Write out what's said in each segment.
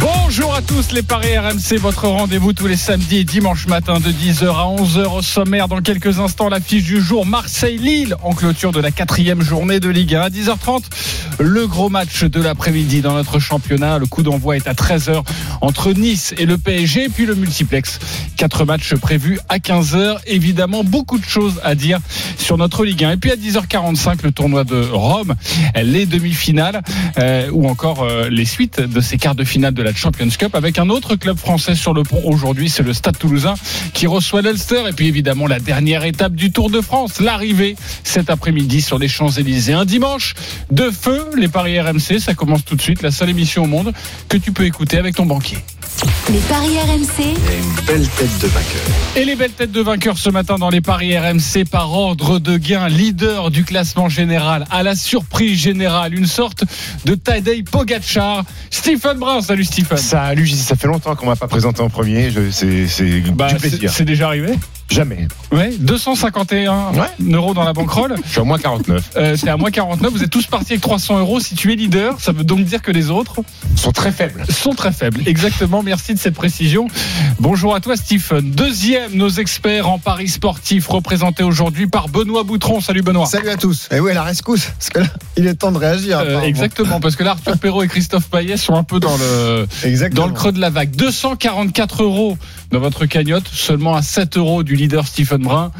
Bonjour à tous les paris RMC, votre rendez-vous tous les samedis et dimanches matin de 10h à 11h au sommaire. Dans quelques instants, l'affiche du jour Marseille-Lille en clôture de la quatrième journée de Ligue 1 à 10h30. Le gros match de l'après-midi dans notre championnat. Le coup d'envoi est à 13h entre Nice et le PSG. Puis le multiplex. Quatre matchs prévus à 15h. Évidemment, beaucoup de choses à dire sur notre Ligue 1. Et puis à 10h45, le tournoi de Rome, les demi-finales euh, ou encore euh, les suites de ces quarts de finale de la Champions Cup avec un autre club français sur le pont aujourd'hui, c'est le Stade Toulousain qui reçoit l'Ulster et puis évidemment la dernière étape du Tour de France, l'arrivée cet après-midi sur les Champs-Élysées. Un dimanche de feu, les paris RMC, ça commence tout de suite, la seule émission au monde que tu peux écouter avec ton banquier. Les paris RMC, Et les belles têtes de vainqueurs ce matin dans les paris RMC par ordre de gain, leader du classement général, à la surprise générale, une sorte de Tadej Pogacar, Stephen Brun. Salut Stephen. Salut, ça fait longtemps qu'on m'a pas présenté en premier. C'est Bah, c'est déjà arrivé? Jamais. Ouais, 251 Ouais. euros dans la banquerolle. Je suis à moins 49. Euh, c'est à moins 49. Vous êtes tous partis avec 300 euros. Si tu es leader, ça veut donc dire que les autres Ils sont très faibles. sont très faibles. Exactement. Merci de cette précision. Bonjour à toi, Stephen. Deuxième, nos experts en paris sportif, représentés aujourd'hui par Benoît Boutron. Salut Benoît. Salut à tous. Et oui, la rescousse. Parce que là, il est temps de réagir. Euh, exactement, parce que là, Arthur Perrault et Christophe Payet sont un peu dans le, Exactement. dans le creux de la vague. 244 euros dans votre cagnotte, seulement à 7 euros du leader Stephen Brun.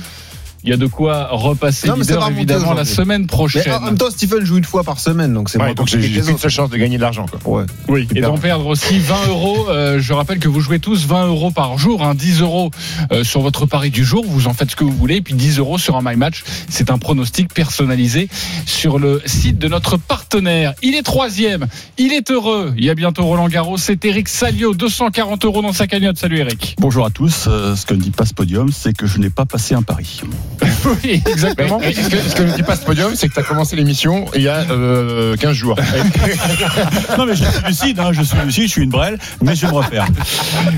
Il y a de quoi repasser Non, mais ça leader évidemment la semaine Mais prochaine. en même temps, Stephen joue une fois par semaine, donc c'est Ouais, donc j'ai autres. seule chance de gagner de l'argent. Ouais. Oui, et d'en perdre aussi 20 euros. Euh, je rappelle que vous jouez tous 20 euros par jour, hein, 10 euros euh, sur votre pari du jour. Vous en faites ce que vous voulez, et puis 10 euros sur un My Match. C'est un pronostic personnalisé sur le site de notre partenaire. Il est troisième, il est heureux. Il y a bientôt Roland Garros. C'est Eric Salio, 240 euros dans sa cagnotte. Salut Eric. Bonjour à tous. Euh, ce que ne dit pas ce podium, c'est que je n'ai pas passé un pari. Oui, exactement. Mais, ce, que, ce que ne dit pas ce podium, c'est que tu as commencé l'émission il y a euh, 15 jours. Non, mais je suis lucide, hein, je suis lucide, je suis une brêle, mais je vais me refaire.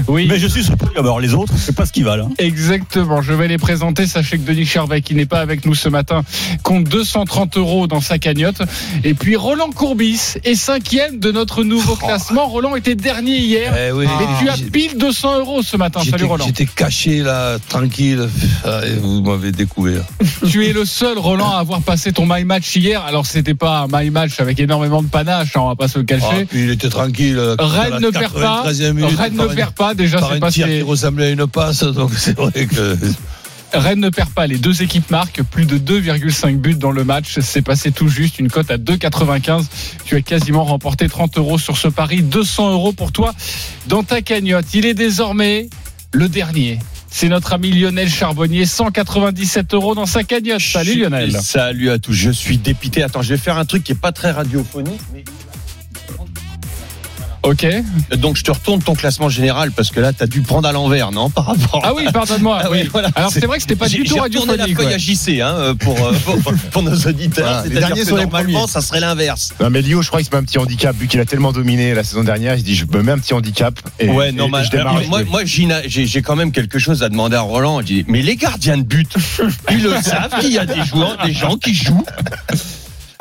Oui. Mais je suis sur le podium. Alors les autres, c'est pas ce qu'ils valent. hein. Exactement, je vais les présenter. Sachez que Denis Charvet, qui n'est pas avec nous ce matin, compte 230 euros dans sa cagnotte. Et puis Roland Courbis est cinquième de notre nouveau classement. Roland était dernier hier. Eh oui. Mais tu as J'ai- pile 200 euros ce matin. Salut Roland. j'étais caché là, tranquille, Ah, et vous m'avez découvert. Tu es le seul Roland à avoir passé ton my match hier. Alors c'était pas un my match avec énormément de panache, hein, on va pas se le Ah, cacher. puis il était tranquille. à Rennes ne perd pas. 93e minute, Rennes ne par un- perd pas. Déjà, c'est un pas tir si- qui ressemblait à une passe, donc c'est vrai que. Rennes ne perd pas. Les deux équipes marquent plus de 2,5 buts dans le match. C'est passé tout juste. Une cote à 2,95. Tu as quasiment remporté 30 euros sur ce pari. 200 euros pour toi dans ta cagnotte. Il est désormais le dernier. C'est notre ami Lionel Charbonnier. 197 euros dans sa cagnotte. Salut Lionel. Salut à tous. Je suis dépité. Attends, je vais faire un truc qui est pas très radiophonique. mais- Ok. Donc je te retourne ton classement général parce que là, tu as dû prendre à l'envers, non Par rapport. Ah oui, pardonne-moi. Ah oui, voilà. Alors c'est vrai que c'était pas J'ai- du tout J'ai retourné la radiophonique. feuille ouais. à JC hein, pour, euh, pour, pour nos auditeurs. Voilà, les C'est-à-dire derniers que sont les normalement, premiers. ça serait l'inverse. non, mais Lio, je crois qu'il se met un petit handicap, vu qu'il a tellement dominé la saison dernière. Il se dit, je me mets un petit handicap. Et, Ouais, et- non, et mais je démarre. alors, moi, moi Gina, j'ai j'ai quand même quelque chose à demander à Roland. Je dis, mais les gardiens de but, ils le savent qu'il y a des joueurs, des gens qui jouent.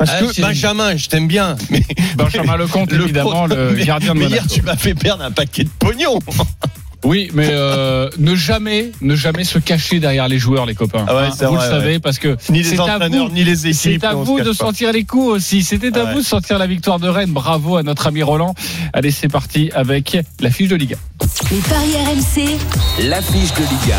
Parce Ah, que Benjamin, je t'aime bien, mais Benjamin Lecomte, le évidemment, le gardien de mais Monaco. hier, tu m'as fait perdre un paquet de pognon. Oui, mais euh, ne jamais, ne jamais se cacher derrière les joueurs, les copains. Ah ouais, Hein, vous vrai, le savez, parce que Ni c'est les à entraîneurs, vous- ni les équipes. C'est à se vous de pas. sortir les coups aussi. C'était à ouais. vous de sortir la victoire de Rennes. Bravo à notre ami Roland. Allez, c'est parti avec la fiche de Liga. les paris RMC, L'affiche de Liga.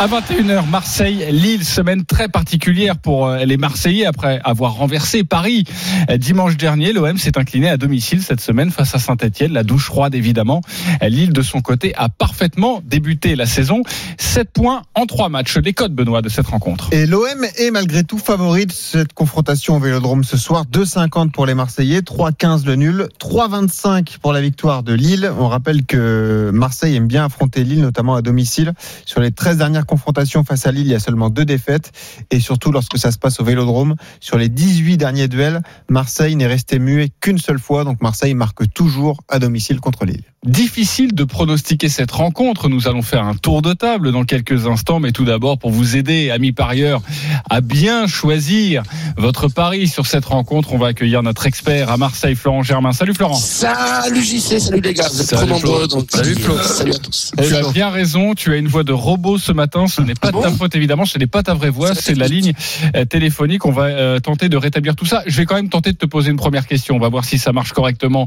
À 21h, Marseille, Lille, semaine très particulière pour euh, les Marseillais après avoir renversé Paris Euh, dimanche dernier. L'OM s'est incliné à domicile cette semaine face à Saint-Etienne, la douche froide évidemment. Euh, Lille, de son côté, a parfaitement débuté la saison. 7 points en 3 matchs. Les codes, Benoît, de cette rencontre. Et l'OM est malgré tout favori de cette confrontation au Vélodrome ce soir. 2,50 pour les Marseillais, 3,15 le nul, 3,25 pour la victoire de Lille. On rappelle que Marseille aime bien affronter Lille, notamment à domicile. Sur les 13 dernières confrontations face à Lille, il y a seulement deux défaites. Et surtout lorsque ça se passe au Vélodrome, sur les 18 derniers duels, Marseille n'est resté muet qu'une seule fois. Donc Marseille marque toujours à domicile contre Lille. Difficile de pronostiquer cette rencontre. Nous allons faire un tour de table dans quelques instants, mais tout d'abord pour vous aider, amis parieurs, à bien choisir votre pari sur cette rencontre, on va accueillir notre expert à Marseille, Florent Germain. Salut Florent. Salut JC, salut les gars, vous êtes trop nombreux. Salut Flo. euh, Salut à tous. Tu as bien raison, tu as une voix de robot ce matin, ce n'est pas Ah de ta faute évidemment, ce n'est pas ta vraie voix, C'est la ligne euh, téléphonique. On va euh, tenter de rétablir tout ça. Je vais quand même tenter de te poser une première question, on va voir si ça marche correctement,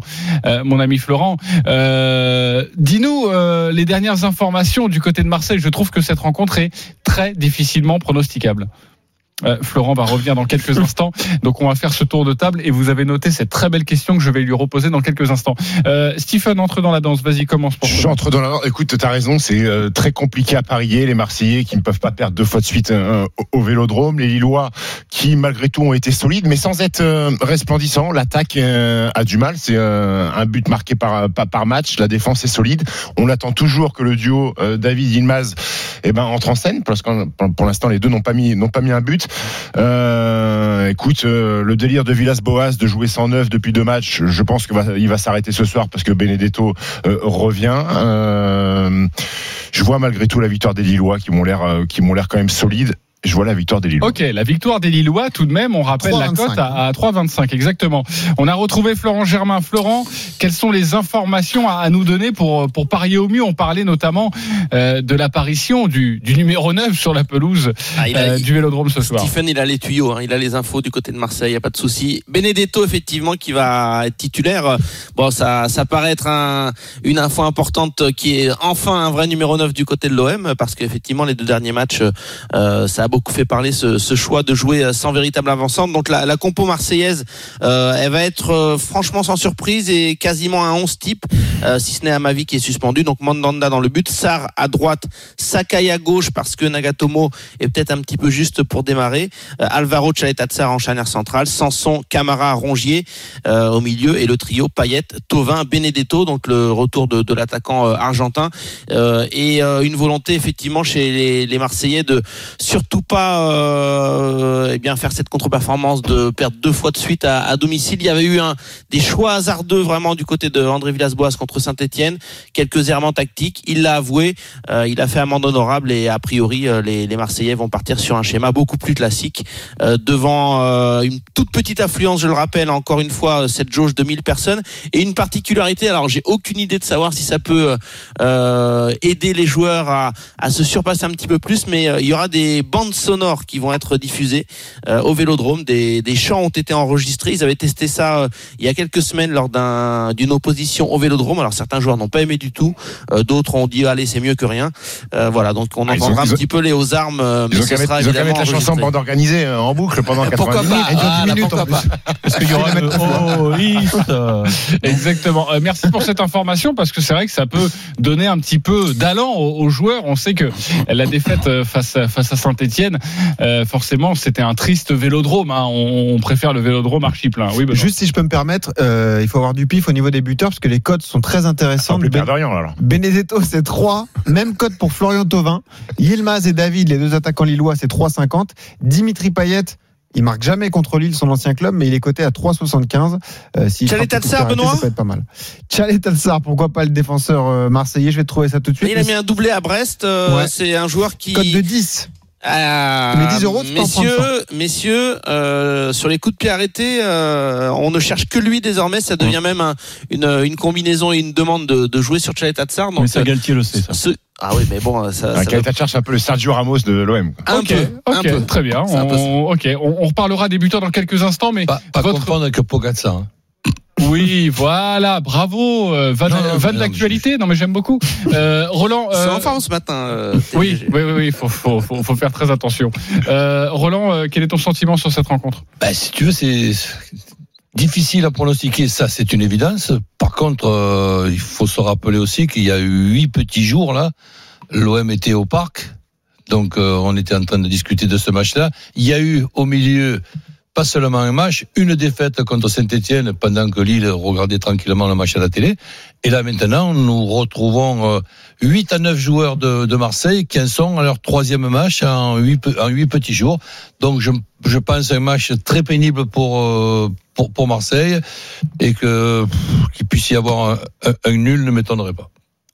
mon ami Florent. Dis-nous euh, les dernières informations du côté de Marseille, je trouve que cette rencontre est très difficilement pronosticable. Euh, Florent va revenir dans quelques instants. Donc on va faire ce tour de table et vous avez noté cette très belle question que je vais lui reposer dans quelques instants. Euh, Stephen entre dans la danse. Vas-y, commence pour. J'entre dans la. Écoute, t'as raison, c'est euh, très compliqué à parier. Les Marseillais qui ne peuvent pas perdre deux fois de suite euh, au- Vélodrome, les Lillois qui malgré tout ont été solides, mais sans être euh, resplendissants. L'attaque euh, a du mal. C'est euh, un but marqué par, par par match. La défense est solide. On attend toujours que le duo euh, David Yilmaz eh ben entre en scène parce que pour l'instant les deux n'ont pas mis n'ont pas mis un but. Euh, écoute, euh, le délire de Villas-Boas de jouer 109 depuis deux matchs, je pense que va, s'arrêter ce soir parce que Benedetto euh, revient. Euh, je vois malgré tout la victoire des Lillois qui m'ont l'air qui m'ont l'air quand même solides. Je vois la victoire des Lillois. Ok, la victoire des Lillois, tout de même, on rappelle la 3,25. cote à, à 3,25, exactement. On a retrouvé Florent Germain. Florent, quelles sont les informations à, à nous donner pour, pour parier au mieux? On parlait notamment euh, de l'apparition du, du numéro 9 sur la pelouse Ah, il a- euh, du Vélodrome ce soir. Stephen, il a les tuyaux, hein, il a les infos du côté de Marseille, il n'y a pas de souci. Benedetto, effectivement, qui va être titulaire. Bon, ça, ça paraît être un, une info importante qui est enfin un vrai numéro 9 du côté de l'OM, parce qu'effectivement, les deux derniers matchs, euh, ça a beaucoup fait parler ce, ce choix de jouer sans véritable avancante. Donc la, la compo marseillaise, euh, elle va être euh, franchement sans surprise et quasiment un 11 type, euh, si ce n'est Amavi qui est suspendu. Donc Mandanda dans le but, Sar à droite, Sakai à gauche, parce que Nagatomo est peut-être un petit peu juste pour démarrer. Euh, Alvaro Chaletatsar en charnière centrale, Sanson, Camara, Rongier euh, au milieu et le trio Payet, Tovin, Benedetto, donc le retour de, de l'attaquant euh, argentin Euh, et euh, une volonté effectivement chez les, les Marseillais de surtout pas euh, eh bien faire cette contre-performance de perdre deux fois de suite à, à domicile. Il y avait eu un, des choix hasardeux vraiment du côté de André Villas-Boas contre Saint-Etienne, quelques errements tactiques. Il l'a avoué, euh, il a fait amende honorable et a priori euh, les, les Marseillais vont partir sur un schéma beaucoup plus classique euh, devant euh, une toute petite affluence, je le rappelle encore une fois, cette jauge de 1000 personnes et une particularité. Alors j'ai aucune idée de savoir si ça peut euh, aider les joueurs à, à se surpasser un petit peu plus, mais euh, il y aura des bandes sonores qui vont être diffusées euh, au Vélodrome. Des, des chants ont été enregistrés. Ils avaient testé ça euh, il y a quelques semaines lors d'un- d'une opposition au Vélodrome. Alors certains joueurs n'ont pas aimé du tout, euh, d'autres ont dit allez c'est mieux que rien. Voilà, donc on Ah, entendra un ils ont- petit peu les aux armes. euh, Ils mais ont ce mettre, sera ils ont qu'à évidemment mettre la chanson bande organisée en boucle pendant 90 Pourquoi minutes. Ah, 10 là, minutes en pourquoi plus. pas Parce qu'il y aura oh, Exactement. Merci pour cette information parce que c'est vrai que ça peut donner un petit peu d'allant aux, aux joueurs. On sait que la défaite face à, face à Saint-Etienne, forcément, c'était un triste vélodrome. hein. On, on préfère le vélodrome archi plein. Oui. Juste si je peux me permettre, euh, il faut avoir du pif au niveau des buteurs parce que les codes sont très Sans intéressantes. plus Ben- rien alors. Benedetto, c'est 3. Même code pour Florian Thauvin. Yilmaz et David, les deux attaquants lillois, c'est 3,50. Dimitri Payet, il marque jamais contre Lille, son ancien club, mais il est coté à 3,75. Euh, arrêté, Benoît Ça peut être pas mal. Pourquoi pas le défenseur euh, marseillais? Je vais te trouver ça tout de suite. Il a mis un doublé à Brest. euh, Ouais. C'est un joueur qui. Code de 10. Euh, Mais 10 euros, tu peux en prendre messieurs, messieurs, euh, sur les coups de pied arrêtés, euh, on ne cherche que lui désormais. Ça devient même un- une, une combinaison et une demande de, de jouer sur Chalet Tatsar. mais ça, euh, Galtier le sait, ça. ce- ah oui, mais bon, ça, Un ça Caïta cherche un peu le Sergio Ramos de l'OM. un ok, peu, un ok, peu. très bien. On, ok, on, on reparlera des buteurs dans quelques instants, mais Pas, pas Votre- confondre avec Pogacar. Hein. Oui, voilà, bravo, euh, van, Non, non, van mais non, d'actualité. Non, mais j'aime beaucoup. Euh, Roland. C'est euh, en forme ce matin. euh, oui, oui, oui, oui, faut, faut, faut, faut faire très attention. Euh, Roland, euh, quel est ton sentiment sur cette rencontre? Ben, si tu veux, c'est difficile à pronostiquer, ça c'est une évidence. Par contre, euh, il faut se rappeler aussi qu'il y a eu huit petits jours là. L'OM était au parc, donc euh, on était en train de discuter de ce match-là. Il y a eu au milieu pas seulement un match, une défaite contre Saint-Etienne pendant que Lille regardait tranquillement le match à la télé. Et là maintenant, nous retrouvons euh, 8 à 9 joueurs de, de Marseille qui en sont à leur troisième match en 8, en petits jours. Donc je, je pense un match très pénible pour, euh, pour, pour Marseille et que qu'il puisse y avoir un- un nul ne m'étonnerait pas.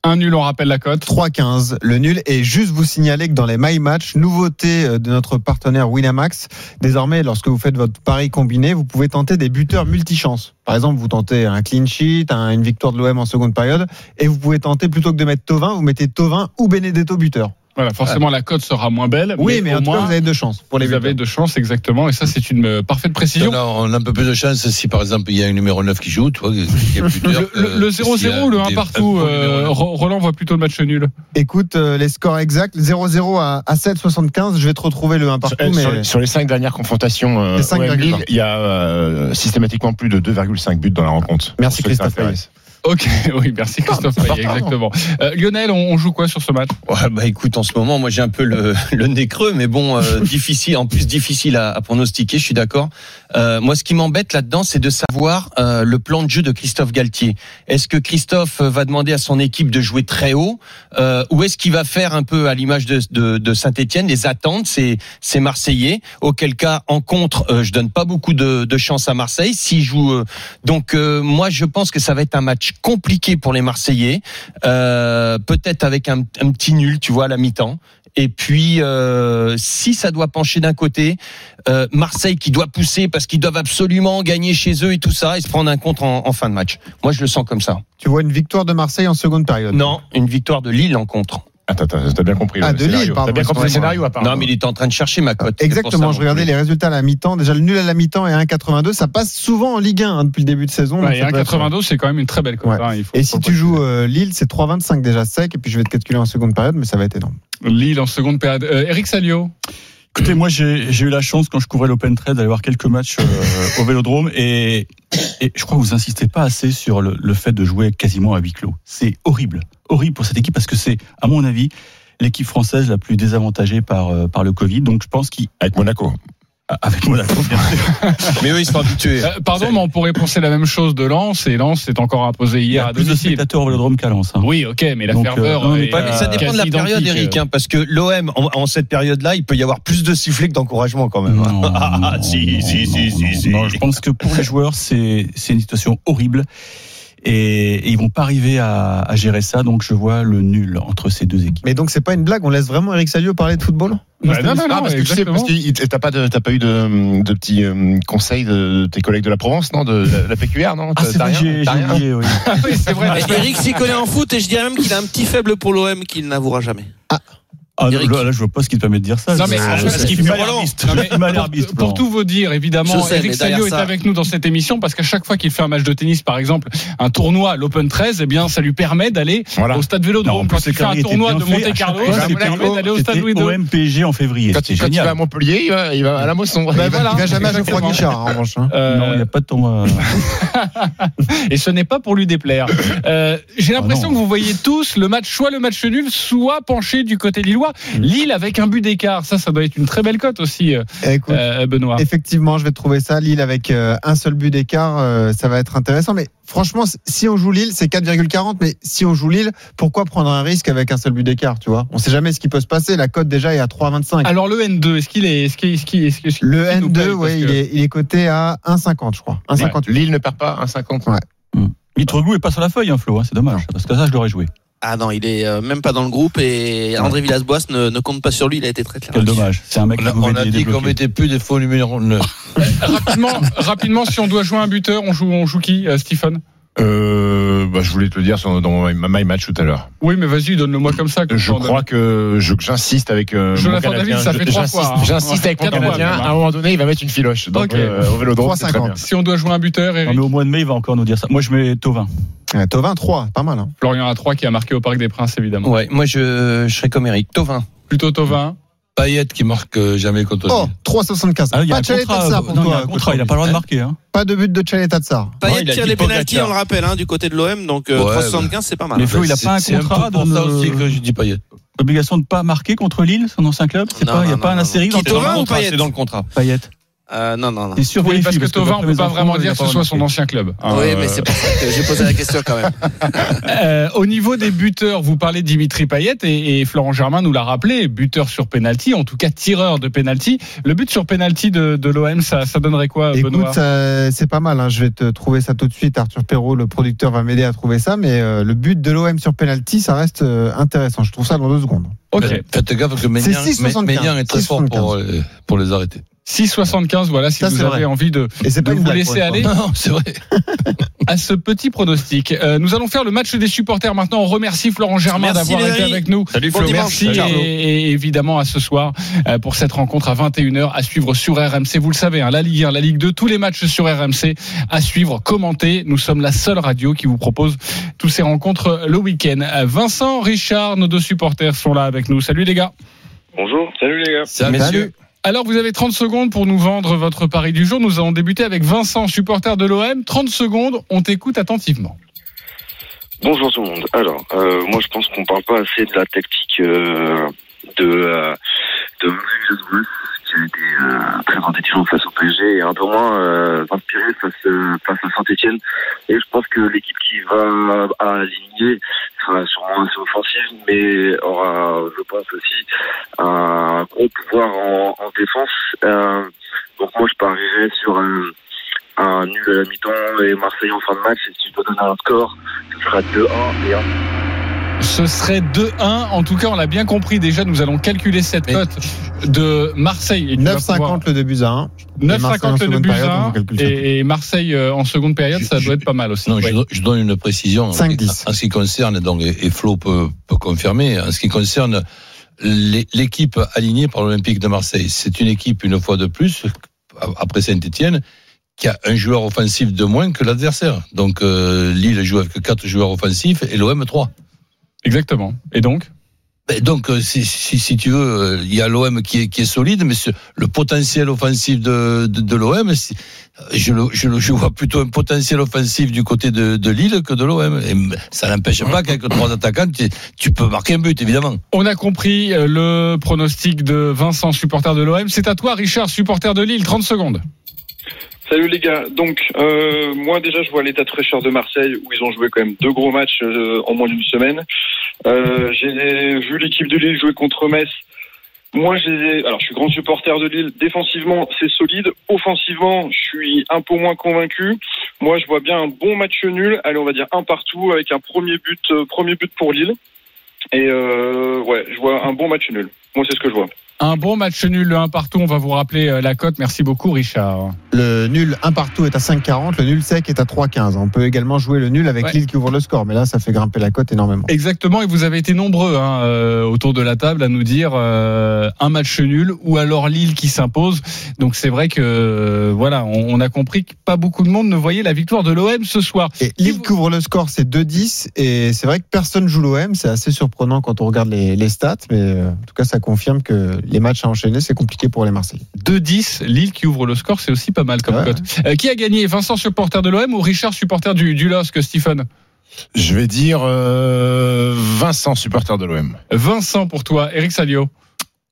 Un nul, on rappelle la cote. 3-15, le nul. Et juste vous signaler que dans les My Match, nouveauté euh, de notre partenaire Winamax, désormais, lorsque vous faites votre pari combiné, vous pouvez tenter des buteurs multichance. Par exemple, vous tentez un clean sheet, un- une victoire de l'OM en seconde période, et vous pouvez tenter, plutôt que de mettre Tovin, vous mettez Tovin ou Benedetto buteur. Voilà, forcément, la cote sera moins belle. Oui, mais, au en tout cas, moins, vous avez deux chances pour les vous avez buteurs. de chance, exactement. Et ça, c'est une euh, parfaite précision. Là, on a un peu plus de chance si par exemple il y a un numéro 9 qui joue, tu vois, qu'il y a plus Le, le- que- le que s'il y a 0-0 ou le 1 des- partout euh, Roland voit plutôt le match nul. Écoute, euh, les scores exacts, 0-0 à, à 7,75. Je vais te retrouver le 1 partout, Euh, sur, mais les- sur les cinq dernières confrontations, euh, Les cinq OM virgule Lille, il y a euh, systématiquement plus de 2,5 buts dans la rencontre. Merci Christophe. Ok, oui, merci Christophe Payet, exactement. Euh, Lionel, on, on joue quoi sur ce match? Ouais, bah écoute, en ce moment, moi j'ai un peu le, le nez creux, mais bon, euh, difficile, en plus difficile à, à pronostiquer, je suis d'accord. Euh, moi, ce qui m'embête là-dedans, c'est de savoir euh, le plan de jeu de Christophe Galtier. Est-ce que Christophe va demander à son équipe de jouer très haut, euh, ou est-ce qu'il va faire un peu à l'image de, de, de Saint-Etienne, les attentes, c'est c'est Marseillais? Auquel cas, en contre, euh, je donne pas beaucoup de, de chance à Marseille. S'il joue, euh, donc euh, moi, je pense que ça va être un match compliqué pour les Marseillais. Euh, peut-être avec un, un petit nul, tu vois, à la mi-temps. Et puis, euh, si ça doit pencher d'un côté, euh, Marseille qui doit pousser parce qu'ils doivent absolument gagner chez eux et tout ça, et se prendre un contre en, en fin de match. Moi, je le sens comme ça. tu vois une victoire de Marseille en seconde période? Non, une victoire de Lille en contre. Attends, attends, t'as bien compris. Ah, le de Lille, pardon, T'as bien compris le scénario, apparemment. Non, mais il était en train de chercher ma cote. Exactement, je regardais les résultats à la mi-temps. Déjà, le nul à la mi-temps est 1,82. Ça passe souvent en Ligue 1 hein, depuis le début de saison. Ouais, Et ça peut être- 1,92, c'est quand même une très belle cote. Ouais. hein, Et si tu joues euh, Lille, c'est 3,25 déjà sec. Et puis je vais te calculer en seconde période, mais ça va être énorme. Lille en seconde période. Euh, Eric Salio Écoutez, moi j'ai eu la chance quand je couvrais l'Open Trade d'aller voir quelques matchs euh, au Vélodrome et, et je crois que vous insistez pas assez sur le, le fait de jouer quasiment à huis clos. C'est horrible, horrible pour cette équipe parce que c'est, à mon avis, l'équipe française la plus désavantagée par euh, par le Covid. Donc je pense qu'avec Avec Monaco. Monaco, bien sûr. Mais eux, ils sont habitués. Euh, Pardon, mais on pourrait penser la même chose de Lens. Et Lens s'est encore imposé il y hier a à plus de domicile. spectateurs au Vélodrome qu'à Lens. hein. Oui, ok, mais la Donc, ferveur. euh, non, mais pas- mais ça euh, dépend de la période. Eric, hein, parce que l'OM, en, en cette période-là, il peut y avoir plus de sifflets que d'encouragement quand même. Non, Ah, non, si, si, si, si, si. non, je pense que pour les joueurs, c'est c'est une situation horrible. Et, et ils vont pas arriver à, à gérer ça, donc je vois le nul entre ces deux équipes. Mais donc, c'est pas une blague. On laisse vraiment Eric Salio parler de football? Bah, non, non, Ah, non, parce que tu sais, exactement. parce que t'as pas de, pas eu de, de petits euh, conseils de tes collègues de la Provence, non, de la, la PQR, non? Ah, c'est vrai, rien j'ai oublié, oui. Oui, c'est vrai. Eric s'y connaît en foot et je dirais même qu'il a un petit faible pour l'OM qu'il n'avouera jamais. Ah, Eric. là, là, je vois pas ce qui te permet de dire ça. Non, mais parce ce qu'il fait. Non, mais pour, pour tout vous dire, évidemment, sais, Eric Salio est ça- avec nous dans cette émission parce qu'à chaque fois qu'il fait un match de tennis, par exemple, un tournoi, l'Open 13, eh bien, ça lui permet d'aller Voilà. au stade Vélodrome. en plus, Quand il fait un tournoi de. Monte Carlo, ça lui permet d'aller au stade c'était Louis II. OM PSG en février. Quand, il- va à. Montpellier, il va, à la Mosson. il, Ben va, il va jamais à. Geoffroy Guichard, en revanche. hein. Euh, Non, il n'y a pas de ton. euh, et ce n'est pas pour lui déplaire. Euh, J'ai l'impression Ah non. que vous voyez tous le match, soit le match nul, soit penché du côté lillois. Mm. Lille avec un but d'écart, ça, ça doit être une très belle cote aussi, euh, Eh, écoute, euh, Benoît. Effectivement, je vais trouver ça. Lille avec euh, un seul but d'écart, ça va être intéressant. Mais franchement, si on joue Lille, c'est 4,40. Mais si on joue Lille, pourquoi prendre un risque avec un seul but d'écart Tu vois? On sait jamais ce qui peut se passer. La cote déjà est à 3,25. Alors le N2, est-ce qu'il est, est-ce qu'il, est-ce qu'il, est-ce qu'il- Le est-ce qu'il nous paye? N2, Parce ouais, il est, il est coté à 1,50, je crois. 1,58. Lille ne perd pas un 50. Mitroglou est pas sur la feuille, hein, Flo. hein, C'est dommage. Parce que ça, je l'aurais joué. Ah non, il est euh, même pas dans le groupe et André Villas-Boas ne, ne compte pas sur lui. Il a été très clair. Quel dommage. C'est un mec On qui a, pouvait on a dit qu'on mettait plus des faux numéros 9. rapidement, rapidement, si on doit jouer un buteur, on joue, on joue qui, euh, Stephen? Euh, bah, je voulais te le dire dans ma my match tout à l'heure. Oui, mais vas-y, donne-le-moi comme ça. Je crois que j'insiste avec euh, Jonathan mon Canadien. David, ça fait trois j'insiste- fois, hein. J'insiste avec mon Canadien. À un moment donné, il va mettre une filoche. Donc, Ok. euh, au Vélodrome, c'est très 3,50. bien. donne. Si on doit jouer un buteur, Non, mais au mois de mai, il va encore nous dire ça. Moi, je mets Tovin. Ouais, Tovin 3, pas mal. Hein. Florian A3 qui a marqué au Parc des Princes, évidemment. Ouais, moi je, je serais comme Eric. Tovin. Plutôt Tovin. Payet qui marque euh, jamais contre Oh, Lille. 3,75. Ah, il y a pas un de Chalet contrat. Tatsar pour non, il y a toi. un contrat. Il n'a pas le droit de marquer. Hein. Pas de but de Chalet Tatsar. Payet il a tire les pénalties, on le rappelle, hein, du côté de l'OM. Donc euh, Ouais, 375, c'est pas mal. Mais Flo, il a pas un contrat de- ça aussi que je dis Payet. L'obligation de ne pas marquer contre Lille, son ancien club. Il n'y a non, pas non, un Qui dans Tovin le ou contrat. C'est dans le contrat. Payet. Euh, non, non, non. Oui, parce que parce Tovin, on d'après peut pas vraiment dire a que ce soit son ancien club. Oui, Euh, mais c'est pour ça que j'ai posé la question quand même. Euh, au niveau des buteurs, vous parlez de Dimitri Payet et, et Florent Germain nous l'a rappelé, buteur sur penalty, en tout cas tireur de penalty. Le but sur penalty de, de l'OM, ça, ça donnerait quoi, Écoute, Benoît ça- c'est pas mal. hein. Je vais te trouver ça tout de suite. Arthur Perrault, le producteur, va m'aider à trouver ça. Mais euh, le but de l'OM sur penalty, ça reste euh, intéressant. Je trouve ça dans deux secondes. Ok. Faites gaffe que Ménian, 6,75. Ménian est très fort pour, euh, pour les arrêter. 6,75, voilà, si Ça, vous avez vrai. envie de, Et c'est de pas vous blague, laisser aller. Non, c'est vrai. à ce petit pronostic. Euh, nous allons faire le match des supporters maintenant. On remercie Florent Germain d'avoir été avec nous. Salut Bon Flo. dimanche. Merci et, et évidemment à ce soir euh, pour cette rencontre à 21h à suivre sur RMC. Vous le savez, hein, la Ligue 1, la Ligue 2, tous les matchs sur RMC à suivre, commenter. Nous sommes la seule radio qui vous propose tous ces rencontres le week-end. Euh, Vincent, Richard, nos deux supporters sont là avec nous. Salut les gars. Bonjour, salut les gars. Ça, messieurs. Alors vous avez 30 secondes pour nous vendre votre pari du jour. Nous allons débuter avec Vincent, supporter de l'OM. 30 secondes, on t'écoute attentivement. Bonjour tout le monde. Alors, euh, moi je pense qu'on parle pas assez de la tactique euh, de euh, a été euh, présenté toujours face au PSG et un peu moins euh, inspiré face euh, face à Saint-Etienne. Et je pense que l'équipe qui va aligner sera sûrement assez offensive, mais aura, je pense aussi, un gros pouvoir en, en défense. Donc moi je parierais sur un, nul à la mi-temps et Marseille en fin de match. Et si je dois donner un score, ce sera 2-1 et 1. Ce serait 2-1. En tout cas, on l'a bien compris déjà. Nous allons calculer cette Mais- cote de Marseille. Et tu vas pouvoir- 9,50 le début à 1. Et Marseille en 9,50 le début à vous calcule ça. et, et Marseille euh, en seconde période, Je- ça je- doit être pas mal aussi. Non, Ouais. je, je donne une précision 5-10. en ce qui concerne, donc, et et Flo peut, peut confirmer, en ce qui concerne l'é- l'équipe alignée par l'Olympique de Marseille. C'est une équipe, une fois de plus, après Saint-Etienne, qui a un joueur offensif de moins que l'adversaire. Donc euh, Lille joue avec quatre joueurs offensifs et l'OM 3. Exactement. Et donc Donc, euh, si, si, si tu veux, euh, il y a l'OM qui est, qui est solide, mais ce- le potentiel offensif de, de, de l'OM, je, le, je, le- je vois plutôt un potentiel offensif du côté de, de Lille que de l'OM. Ça n'empêche pas qu'avec trois attaquants, tu, tu peux marquer un but, évidemment. On a compris euh, le pronostic de Vincent, supporter de l'OM. C'est à toi, Richard, supporter de Lille. 30 secondes. Salut les gars. Donc euh, moi déjà je vois l'état de fraîcheur de Marseille où ils ont joué quand même deux gros matchs euh, en moins d'une semaine. Euh, j'ai vu l'équipe de Lille jouer contre Metz. Moi j'ai alors je suis grand supporter de Lille. Défensivement c'est solide. Offensivement je suis un peu moins convaincu. Moi je vois bien un bon match nul. Allez on va dire un partout avec un premier but euh, premier but pour Lille. Et euh, ouais je vois un bon match nul. Moi c'est ce que je vois. Un bon match nul, le 1 partout. On va vous rappeler euh, la cote. Merci beaucoup, Richard. Le nul 1 partout est à 5,40. Le nul sec est à 3,15. On peut également jouer le nul avec Ouais. Lille qui ouvre le score. Mais là, ça fait grimper la cote énormément. Exactement, et vous avez été nombreux hein, euh, autour de la table à nous dire euh, un match nul ou alors Lille qui s'impose. Donc c'est vrai que euh, voilà, on, on a compris que pas beaucoup de monde ne voyait la victoire de l'OM ce soir. Et Lille qui ouvre le score, c'est 2-10. Et c'est vrai que personne joue l'OM. C'est assez surprenant quand on regarde les, les stats. Mais en tout cas, ça confirme que les matchs à enchaîner, c'est compliqué pour les Marseillais. 2-10, Lille qui ouvre le score, c'est aussi pas mal comme Ouais. cote. Euh, qui a gagné Vincent supporter de l'OM ou Richard supporter du, du LOSC, Stephen Je vais dire euh, Vincent, supporter de l'OM. Vincent pour toi, Eric Salio,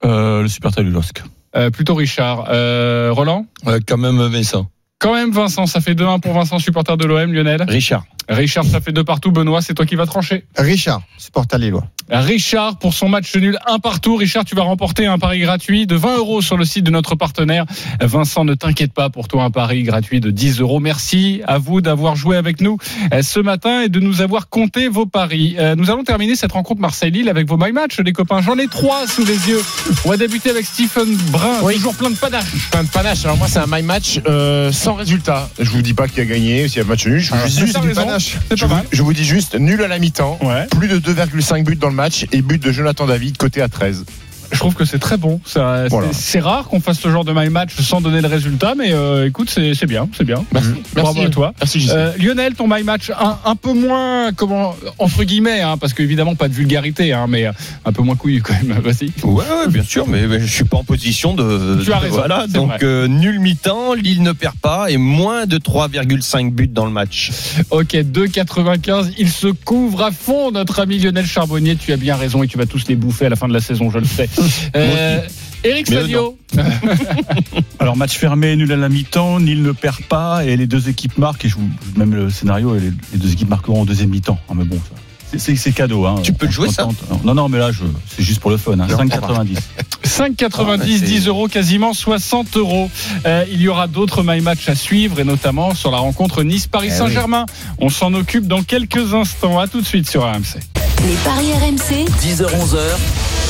Euh, le supporter du LOSC. Euh, plutôt Richard. Euh, Roland? Ouais, quand même, Vincent. Quand même Vincent, ça fait 2-1 pour Vincent supporter de l'OM, Lionel? Richard. Richard, ça fait deux partout. Benoît, c'est toi qui vas trancher. Richard, supporter lillois. Richard pour son match nul un partout. Richard, tu vas remporter un pari gratuit de 20 euros sur le site de notre partenaire. Vincent, ne t'inquiète pas pour toi un pari gratuit de 10 euros. Merci à vous d'avoir joué avec nous euh, ce matin et de nous avoir compté vos paris. Euh, Nous allons terminer cette rencontre Marseille-Lille avec vos my match, les copains. J'en ai trois sous les yeux. On va débuter avec Stephen Brun, Oui. toujours plein de panache. Plein de panache. Alors moi, c'est un my match euh, sans résultat. Je vous dis pas qui a gagné, s'il y a match nul. Je vous, Ah, dis juste Je vous, mal. je vous dis juste nul à la mi-temps. Ouais. Plus de 2,5 buts dans le match et but de Jonathan David côté à 13. Je trouve que c'est très bon. Ça, Voilà. c'est- rare qu'on fasse ce genre de my match sans donner le résultat, mais euh, écoute, c'est c'est bien, c'est bien. Merci. Bravo à toi. Merci. Euh, Lionel, ton my match un, un peu moins comment entre guillemets, hein, parce qu'évidemment pas de vulgarité, hein, mais un peu moins couillu quand même. Vas-y. Ouais, ouais, bien sûr, mais, mais je suis pas en position de. Tu as raison, Voilà, donc euh, nul mi-temps, Lille ne perd pas et moins de 3,5 buts dans le match. Ok, 2,95. Il se couvre à fond, notre ami Lionel Charbonnier. Tu as bien raison et tu vas tous les bouffer à la fin de la saison, je le sais. Euh, Eric Salio. Alors match fermé, nul à la mi-temps, Nil ne perd pas et les deux équipes marquent. Et je vous même le scénario, et les, les deux équipes marqueront en deuxième mi-temps. Ah, mais bon, ça, c'est- cadeau. Hein. Tu peux le jouer, ça? Non, non, mais là, c'est juste pour le fun. Hein. 5,90. 5,90, 10 euros, quasiment 60 euros. Euh, il y aura d'autres My Match à suivre et notamment sur la rencontre Nice-Paris Eh Saint-Germain. On s'en occupe dans quelques instants. À tout de suite sur RMC. Les paris RMC, 10h-11h,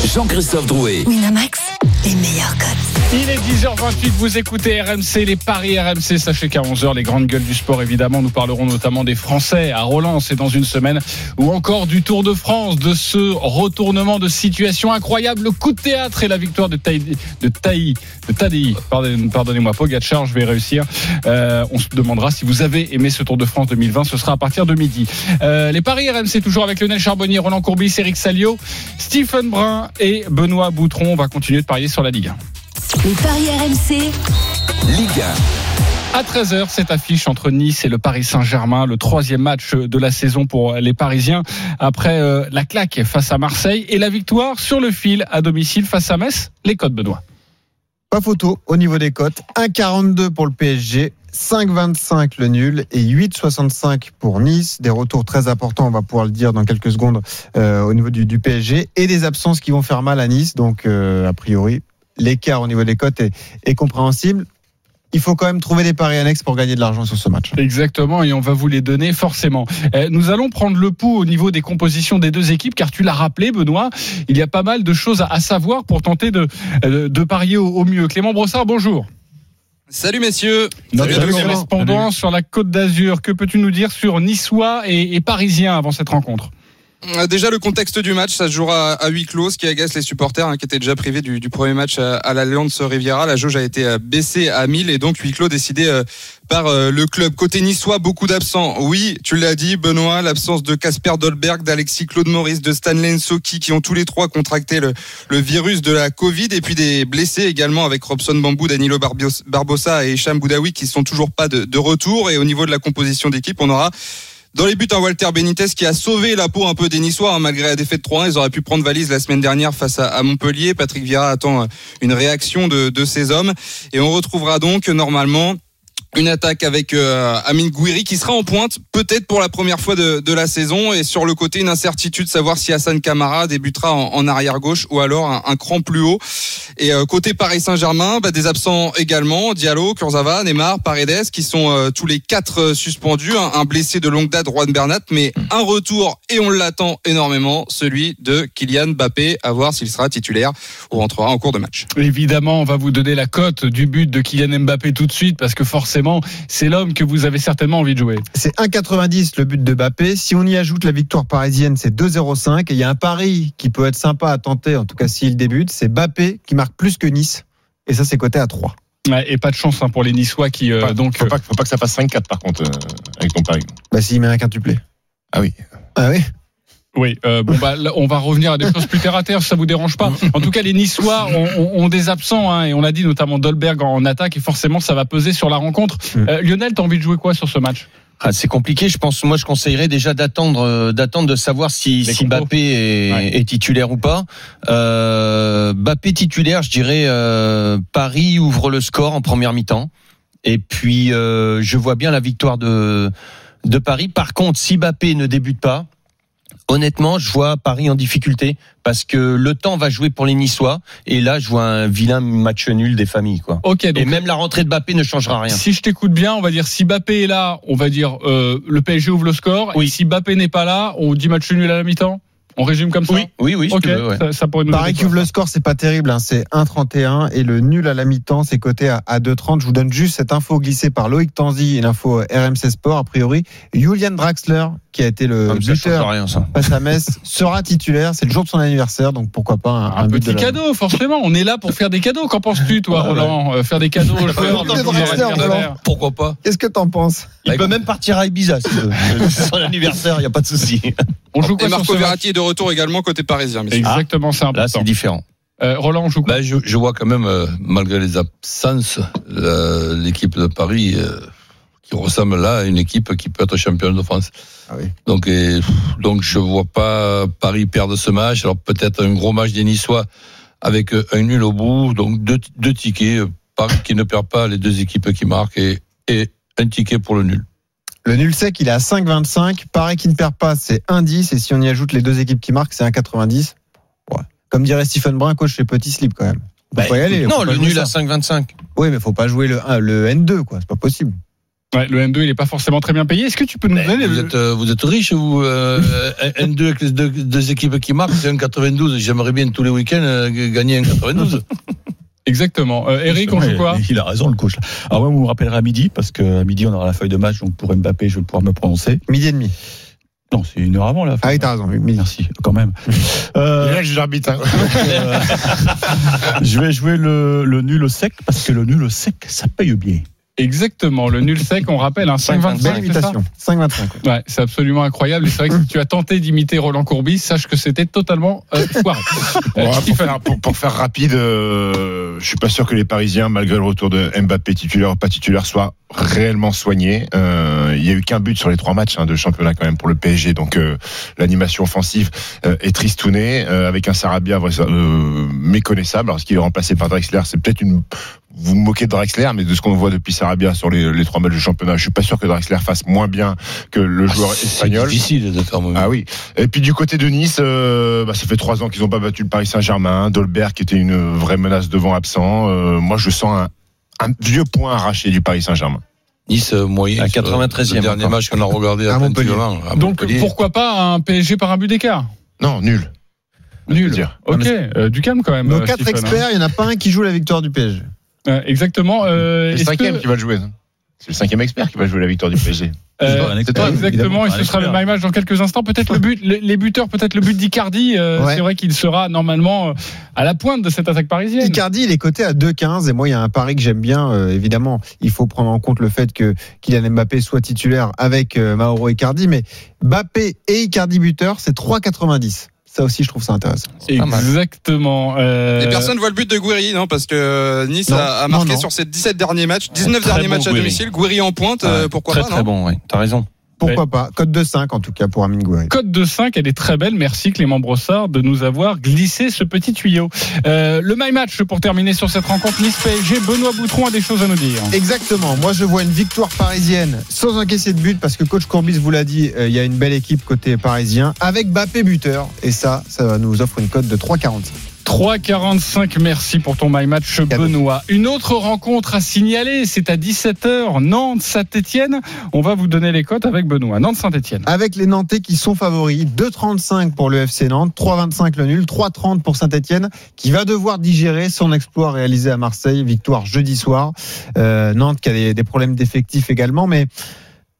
Jean-Christophe Drouet. Winamax, les meilleurs cotes. Il est 10h28, vous écoutez RMC, les paris RMC. Sachez qu'à 11h, les grandes gueules du sport, évidemment, nous parlerons notamment des Français à Roland, c'est dans une semaine, ou encore du Tour de France, de ce retournement de situation incroyable, le coup de théâtre et la victoire de Taï, de Taï, de Tadei, Pardon- pardonnez-moi, Pogacar, je vais réussir. Euh, on se demandera si vous avez aimé ce Tour de France 2020, ce sera à partir de midi. Euh, les paris RMC, toujours avec Lionel Charbonnier, Roland Courbis, Eric Salio, Stephen Brun et Benoît Boutron. On va continuer de parier sur la Ligue 1. Les paris RMC, Ligue À 13h, cette affiche entre Nice et le Paris Saint-Germain, le troisième match de la saison pour les Parisiens, après euh, la claque face à Marseille et la victoire sur le fil à domicile face à Metz. Les codes, Benoît. Pas photo au niveau des cotes. 1,42 pour le PSG, 5,25 le nul et 8,65 pour Nice. Des retours très importants, on va pouvoir le dire dans quelques secondes euh, au niveau du, du PSG et des absences qui vont faire mal à Nice. Donc, euh, a priori, l'écart au niveau des cotes est, est compréhensible. Il faut quand même trouver des paris annexes pour gagner de l'argent sur ce match. Exactement, et on va vous les donner forcément. Euh, Nous allons prendre le pouls au niveau des compositions des deux équipes, car tu l'as rappelé, Benoît, il y a pas mal de choses à- savoir pour tenter de, euh, de parier au, mieux. Clément Brossard, bonjour. Salut messieurs. Notre Salut, correspondant sur la Côte d'Azur. Que peux-tu nous dire sur Niçois et, et Parisiens avant cette rencontre? Déjà le contexte du match, ça se jouera à huis clos, ce qui agace les supporters hein, qui étaient déjà privés du, premier match à, à l'Alliance Riviera. La jauge a été euh, baissée à 1000 et donc huis clos décidé euh, par euh, le club. Côté niçois, beaucoup d'absents. Oui, tu l'as dit, Benoît, l'absence de Casper Dolberg, d'Alexis Claude Maurice, de Stanley Nsoki, qui ont tous les trois contracté le, virus de la Covid, et puis des blessés également avec Robson Bambou, Danilo Barbosa et Hicham Boudaoui qui sont toujours pas de, de retour. Et au niveau de la composition d'équipe, on aura dans les buts, un Walter Benitez qui a sauvé la peau un peu des hein, malgré la défaite 3-1. Ils auraient pu prendre valise la semaine dernière face à, Montpellier. Patrick Vieira attend euh, une réaction de, de ces hommes. Et on retrouvera donc normalement une attaque avec euh, Amine Gouiri qui sera en pointe, peut-être pour la première fois de, la saison. Et sur le côté, une incertitude, savoir si Hassan Kamara débutera en, en arrière-gauche ou alors un, cran plus haut. Et euh, côté Paris Saint-Germain, bah, des absents également, Diallo, Kurzawa, Neymar, Paredes, qui sont euh, tous les quatre suspendus. Un, un blessé de longue date, Juan Bernat, mais un retour, et on l'attend énormément, celui de Kylian Mbappé, à voir s'il sera titulaire ou rentrera en cours de match. Évidemment, on va vous donner la cote du but de Kylian Mbappé tout de suite, parce que forcément, c'est l'homme que vous avez certainement envie de jouer. C'est 1,90 le but de Mbappé. Si on y ajoute la victoire parisienne, c'est 2,05. Et il y a un pari qui peut être sympa à tenter, en tout cas s'il débute, c'est Mbappé qui marque plus que Nice. Et ça, c'est coté à 3. Ouais, et pas de chance hein, pour les Niçois qui euh, Pas- donc faut, pas, faut pas que ça fasse 5-4 par contre euh, avec ton pari. Bah, s'il met un quintuplé. Ah oui. Ah oui Oui, euh, bon bah là, on va revenir à des choses plus terre à terre, si ça vous dérange pas. En tout cas, les Niçois ont, ont- ont des absents, hein, et on l'a dit notamment Dolberg en, en attaque, et forcément ça va peser sur la rencontre. Mm. Euh, Lionel, t'as envie de jouer quoi sur ce match? Ah, c'est compliqué. Je pense, moi, je conseillerais déjà d'attendre, euh, d'attendre de savoir si, si. Mbappé est, Ouais. est titulaire ou pas. Euh, Mbappé titulaire, je dirais euh, Paris ouvre le score en première mi-temps. Et puis, euh, je vois bien la victoire de de Paris. Par contre, si Mbappé ne débute pas, honnêtement, je vois Paris en difficulté parce que le temps va jouer pour les Niçois. Et là, je vois un vilain match nul des familles, quoi. Ok, Et même la rentrée de Mbappé ne changera rien. si je t'écoute bien, on va dire si Mbappé est là, on va dire euh, le PSG ouvre le score. Et Oui. si Mbappé n'est pas là, on dit match nul à la mi-temps? On résume comme ça. Oui, oui, oui. si Ok, tu veux, ouais. ça, ça pourrait nous qui ouvre le score, c'est pas terrible. hein. C'est 1,31 et le nul à la mi-temps, c'est coté à, à 2,30. Je vous donne juste cette info glissée par Loïc Tanzi et l'info RMC Sport. A priori, Julian Draxler, qui a été le change buteur rien, ça. face à Metz, sera titulaire. C'est le jour de son anniversaire, donc pourquoi pas un, Un, un but petit cadeau, forcément. On est là pour faire des cadeaux. Qu'en penses-tu, toi, Ah, ouais. Roland Euh, Faire des cadeaux aux joueurs. Pourquoi pas Qu'est-ce que t'en penses Il peut même partir à Ibiza son anniversaire, il n'y a pas de souci. On joue quoi Et Marco Verratti est de retour également côté parisien. messieurs. Exactement, c'est Là, important. c'est différent. Euh, Roland, on joue quoi Ben, je, je vois quand même, euh, malgré les absences, la- l'équipe de Paris euh, qui ressemble là à une équipe qui peut être championne de France. Ah oui. Donc, et, donc je vois pas Paris perdre ce match. Alors peut-être un gros match des Niçois avec un nul au bout, donc deux, deux tickets. Paris qui ne perd pas les deux équipes qui marquent et, et un ticket pour le nul. Le nul sec, il est à 5,25. Pareil qui ne perd pas, c'est 1,10. Et si on y ajoute les deux équipes qui marquent, c'est 1,90. Ouais. Comme dirait Stephen Brun, coach chez Petit Slip quand même. Faut pas y aller, non, le nul ça. à 5,25. Oui, mais faut pas jouer le, 1, le N2, quoi. C'est pas possible. Ouais, le N2, il n'est pas forcément très bien payé. Est-ce que tu peux nous donner Vous le- êtes, euh, vous êtes riche, vous, euh, un 2 avec les deux, deux équipes qui marquent, c'est un 92. J'aimerais bien tous les week-ends euh, gagner un 92. Exactement. Euh, Eric, on Ouais, joue quoi Il a raison, le coach. Alors, moi, vous me rappellerez à midi, parce qu'à midi, on aura la feuille de match, donc pour Mbappé, je vais pouvoir me prononcer. Midi et demi. Non, c'est une heure avant, la Ah oui, t'as raison. Midi. Merci, quand même. Euh, Là, j'arbitre. hein. euh, je vais jouer le, le nul au sec, parce que le nul au sec, ça paye bien. Exactement. Le nul sec, on rappelle, un 5,25. Ça imitation. 5,25. Ouais, c'est absolument incroyable. Et c'est vrai que si tu as tenté d'imiter Roland Courbis, sache que c'était totalement euh, foiré. Euh, pour, faire, pour- pour faire rapide, euh, je suis pas sûr que les Parisiens, malgré le retour de Mbappé titulaire ou pas titulaire, soient réellement soignés. Euh, il y a eu qu'un but sur les trois matchs hein, de championnat quand même pour le PSG, donc euh, l'animation offensive euh, est tristounée euh, avec un Sarabia euh, méconnaissable. Alors, ce qui est remplacé par Drexler, c'est peut-être une vous moquez de Drexler, mais de ce qu'on voit depuis Sarabia sur les, les trois matchs de championnat, je suis pas sûr que Drexler fasse moins bien que le joueur C'est espagnol. difficile de faire Ah oui. Et puis du côté de Nice, euh, bah, ça fait trois ans qu'ils n'ont pas battu le Paris Saint-Germain. Dolberg qui était une vraie menace devant absent. Euh, moi, je sens un, un vieux point arraché du Paris Saint-Germain. Nice euh, moyen. À sur 93e Le dernier match qu'on a regardé À à Montpellier. À Donc Montpellier. pourquoi pas un PSG par un but d'écart? Non, nul. Nul. dire. Ok, euh, du calme quand même. Nos quatre Stephen, hein. experts, il n'y en a pas un qui joue la victoire du PSG. Euh, exactement. Euh, C'est le cinquième que- qui va le jouer. C'est le cinquième expert qui va jouer la victoire du PSG. Euh, C'est exactement, et ce sera le my match dans quelques instants. Peut-être le but, le- les buteurs, peut-être le but d'Icardi. euh, Ouais. C'est vrai qu'il sera normalement à la pointe de cette attaque parisienne. Icardi, il est coté à 2,15 et moi, il y a un pari que j'aime bien. euh, évidemment, il faut prendre en compte le fait que Kylian Mbappé soit titulaire avec euh, Mauro Icardi, mais Mbappé et Icardi buteur, c'est 3,90. Ça aussi, je trouve ça intéressant. Exactement. euh, Et personne voit le but de Guiri, non Parce que Nice Non, a, marqué non. sur ses 17 derniers matchs, 19 Très derniers bon matchs à Guiri. domicile. Guiri en pointe, euh, Ouais, pourquoi très, pas très non bon, ouais. T'as raison. Pourquoi pas? Code de 5 en tout cas pour Amine Gouiri. Code de 5, elle est très belle. Merci Clément Brossard de nous avoir glissé ce petit tuyau. Euh, le My Match pour terminer sur cette rencontre Nice PSG. Benoît Boutron a des choses à nous dire. Exactement. Moi, je vois une victoire parisienne sans encaisser de but parce que coach Courbis vous l'a dit, euh, il y a une belle équipe côté parisien avec Mbappé buteur et ça, ça nous offre une cote de 3,45. 3,45. Merci pour ton My Match. Benoît. Une autre rencontre à signaler, c'est à 17h. Nantes Saint-Etienne. On va vous donner les cotes avec Benoît. Nantes Saint-Etienne. Avec les Nantais qui sont favoris, 2,35 pour le FC Nantes, 3,25 le nul, 3,30 pour Saint-Etienne qui va devoir digérer son exploit réalisé à Marseille, victoire jeudi soir. Euh, Nantes qui a des, des problèmes d'effectifs également, mais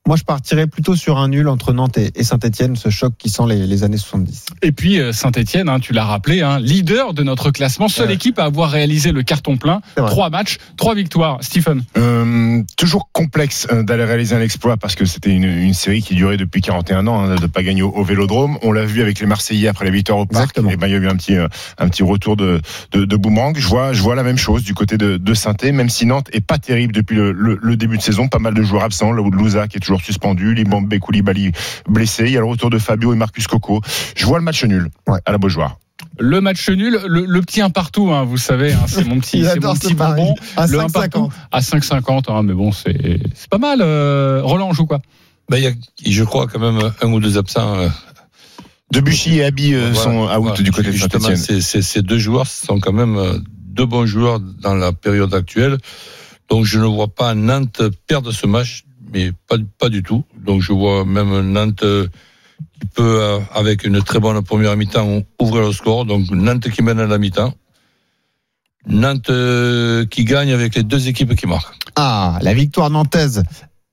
moi je partirais plutôt sur un nul entre Nantes et, et Saint-Etienne, ce choc qui sent les, les années 70. Et puis euh, Saint-Etienne, hein, tu l'as rappelé, hein, leader de notre classement, seule Ouais. équipe à avoir réalisé le carton plein. Trois matchs, trois victoires. Stephen. Euh, toujours complexe euh, d'aller réaliser un exploit parce que c'était une, une série qui durait depuis 41 ans hein, de pas gagner au, au Vélodrome. On l'a vu avec les Marseillais après la victoire au Parc. Exactement. Et ben il y a eu un petit un petit retour de, de, de boomerang. Je vois je vois la même chose du côté de, de saint même si Nantes est pas terrible depuis le, le, le début de saison. Pas mal de joueurs absents. Le Louza qui est toujours suspendu, Limbombe Koulibaly blessé. Il y a le retour de Fabio et Marcus Coco. Je vois le match nul Ouais. à la Beaujoire. Le match nul, le, le petit un partout, hein, vous savez, hein, c'est mon petit, c'est mon petit bonbon. À Le un partout 5,50. à 5,50, hein, mais bon, c'est c'est pas mal. euh, Roland, on joue quoi? Ben, il y a, je crois, quand même un ou deux absents. euh, Debuchy et Abi euh, Voilà. sont out Voilà. du côté de Justement, Saint-Etienne. ces, ces- ces deux joueurs sont quand même euh, deux bons joueurs dans la période actuelle. Donc je ne vois pas Nantes perdre ce match, mais pas, pas du tout. Donc je vois même Nantes euh, qui peut, euh, avec une très bonne première mi-temps, ouvrir le score. Donc Nantes qui mène à la mi-temps. Nantes euh, qui gagne avec les deux équipes qui marquent. Ah, la victoire nantaise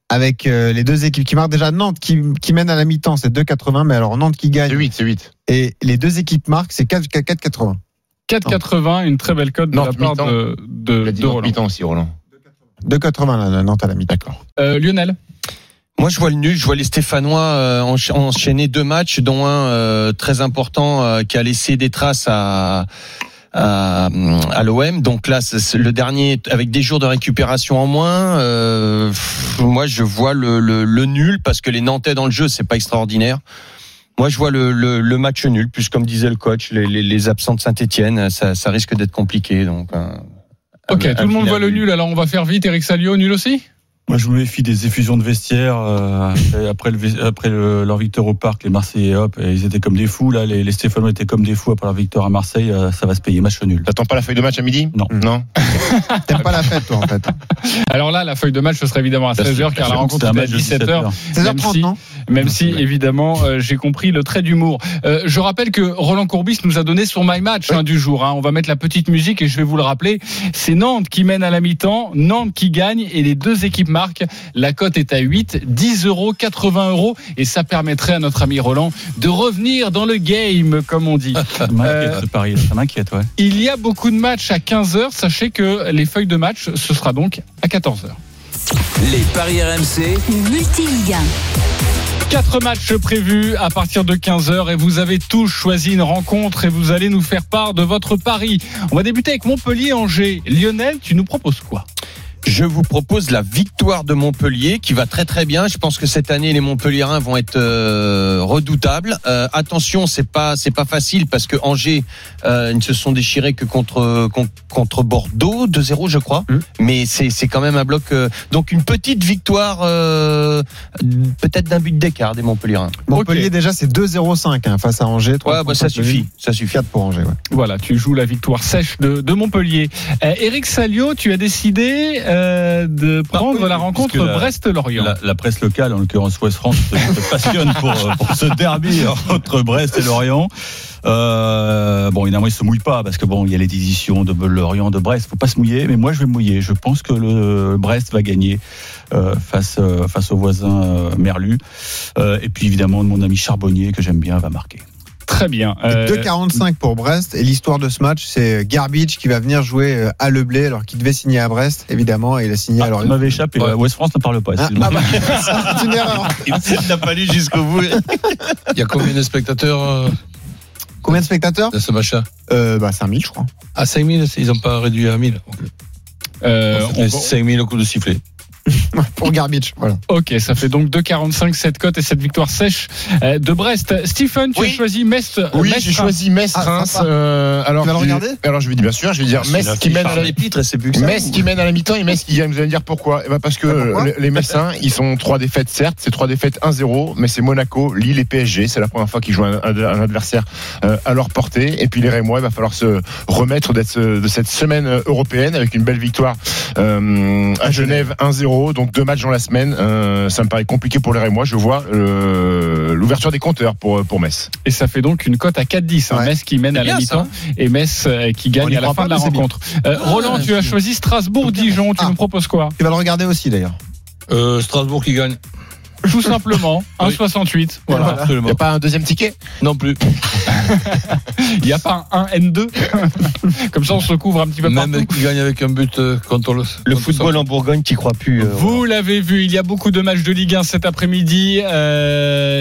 avec les deux équipes qui marquent. Déjà Nantes qui, qui mène à la mi-temps, c'est 2,80, mais alors Nantes qui C'est gagne 8, c'est 8. et les deux équipes marquent, c'est 4 4,80. 4,80, une très belle cote de Nantes la part de, de, de Nantes Roland. mi-temps aussi, Roland. 2,80 la Nantes à la mi-temps. D'accord. Euh, Lionel Moi, je vois le nul. Je vois les Stéphanois euh, encha- enchaîner deux matchs, dont un euh, très important euh, qui a laissé des traces à à, à l'OM. Donc là, c'est le dernier avec des jours de récupération en moins. euh, pff, moi, je vois le, le, le nul parce que les Nantais dans le jeu, c'est pas extraordinaire. Moi, je vois le, le, le match nul, plus comme disait le coach, les, les, les absents de Saint-Etienne, ça, ça risque d'être compliqué. Donc, euh, Ok, un- tout le monde voit le nul, alors on va faire vite. Eric Salio, nul aussi? Moi, je me méfie des effusions de vestiaire. euh, après le, après le- leur victoire au parc, les Marseillais, hop, et ils étaient comme des fous. Là, les, les Stéphanois étaient comme des fous après leur victoire à Marseille. euh, ça va se payer. Match nul. T'attends pas la feuille de match à midi? Non. Non. T'aimes pas la fête, toi, en fait. Alors là, la feuille de match, ce serait évidemment à 16h, car la rencontre est à match de 17h. 16h30, Même si- non? Même si, évidemment, euh, j'ai compris le trait d'humour. Euh, je rappelle que Roland Courbis nous a donné son My Match hein, du jour. hein. On va mettre la petite musique et je vais vous le rappeler. C'est Nantes qui mène à la mi-temps, Nantes qui gagne et les deux équipes marquent. La cote est à 8, 10 euros, 80 euros et ça permettrait à notre ami Roland de revenir dans le game, comme on dit. Ça m'inquiète, Euh. Ça m'inquiète, ouais. Il y a beaucoup de matchs à 15h. Sachez que les feuilles de match, ce sera donc à 14h. Les paris RMC, Multi-Ligue 1. Quatre matchs prévus à partir de 15h et vous avez tous choisi une rencontre et vous allez nous faire part de votre pari. On va débuter avec Montpellier-Angers. Lionel, tu nous proposes quoi? Je vous propose la victoire de Montpellier qui va très très bien. Je pense que cette année les Montpelliérains vont être euh, redoutables. Euh, attention, c'est pas c'est pas facile parce que Angers euh, ne se sont déchirés que contre con- contre Bordeaux 2-0 je crois. Mmh. Mais c'est c'est quand même un bloc euh, donc une petite victoire euh, peut-être d'un but d'écart des Montpelliérains. Montpellier, déjà, c'est 2-0 hein, face à Angers. Ouais, bah, ça 3,35 suffit, ça suffit. 4 pour Angers, ouais. Voilà, tu joues la victoire sèche de, de Montpellier. Euh, Eric Salio, tu as décidé euh, de prendre oui, la rencontre Brest-Lorient. La, la presse locale, en l'occurrence Ouest France, se, se passionne pour, euh, pour ce derby entre Brest et Lorient. Euh, bon, évidemment, ils se mouillent pas parce que bon, il y a les décisions de Lorient, de Brest. Faut pas se mouiller, mais moi, je vais me mouiller. Je pense que le Brest va gagner euh, face face au voisin Merlu. Et puis évidemment, mon ami Charbonnier que j'aime bien va marquer. Très bien. Et Euh, 2,45 pour Brest. Et l'histoire de ce match, c'est Garbage qui va venir jouer euh, à Le Blé alors qu'il devait signer à Brest, évidemment, et il a signé à Ah, ça Lorient. m'avait échappé. Ouais. Ouest France ne parle pas. Ah, ah bah, c'est une erreur. Il n'a pas lu jusqu'au bout. il y a combien de spectateurs euh, Combien de spectateurs dans ce match-là euh, Bah 5000, je crois. À 5000, ils n'ont pas réduit à 1000. euh, on fait va- 5000 au coup de sifflet. Pour Garbage, voilà. Ok, ça fait donc 2,45 cette cote et cette victoire sèche euh, de Brest. Stephen, tu Oui. as choisi Metz. Oui, Metz, j'ai choisi Metz, Ah, Reims. euh, alors, Tu vas le je- regarder Alors je vais dire bien sûr, je vais dire Metz qui mène à la. Metz qui mène à la mi-temps et Metz qui gagne. Vous allez me dire pourquoi Eh ben Parce que Ah, pourquoi les- Messins, ils sont trois défaites, certes, c'est trois défaites 1-0, mais c'est Monaco, Lille et PSG. C'est la première fois qu'ils jouent un, adversaire euh, à leur portée. Et puis les Rémois, il va falloir se remettre de cette semaine euh, européenne avec une belle victoire euh, à Genève 1-0. Donc deux matchs dans la semaine. Euh, ça me paraît compliqué pour les Rémois. Je vois euh, l'ouverture des compteurs pour, pour Metz. Et ça fait donc une cote à 4-10. hein. Ouais. Metz qui mène à la mi-temps et Metz euh, qui gagne à la fin de la rencontre. Euh, Roland, tu as choisi Strasbourg-Dijon. Tu Ah. nous proposes quoi Tu vas le regarder aussi d'ailleurs. Euh, Strasbourg qui gagne. Tout simplement, Oui. 1,68. Voilà. Il Absolument. n'y a pas un deuxième ticket Non plus. Il n'y a pas un 1 N2. Comme ça, on se couvre un petit peu Même qui gagne avec un but euh, contre le. Le football en Bourgogne, t'y crois plus. euh, Vous l'avez vu, il y a beaucoup de matchs de Ligue 1 cet après-midi,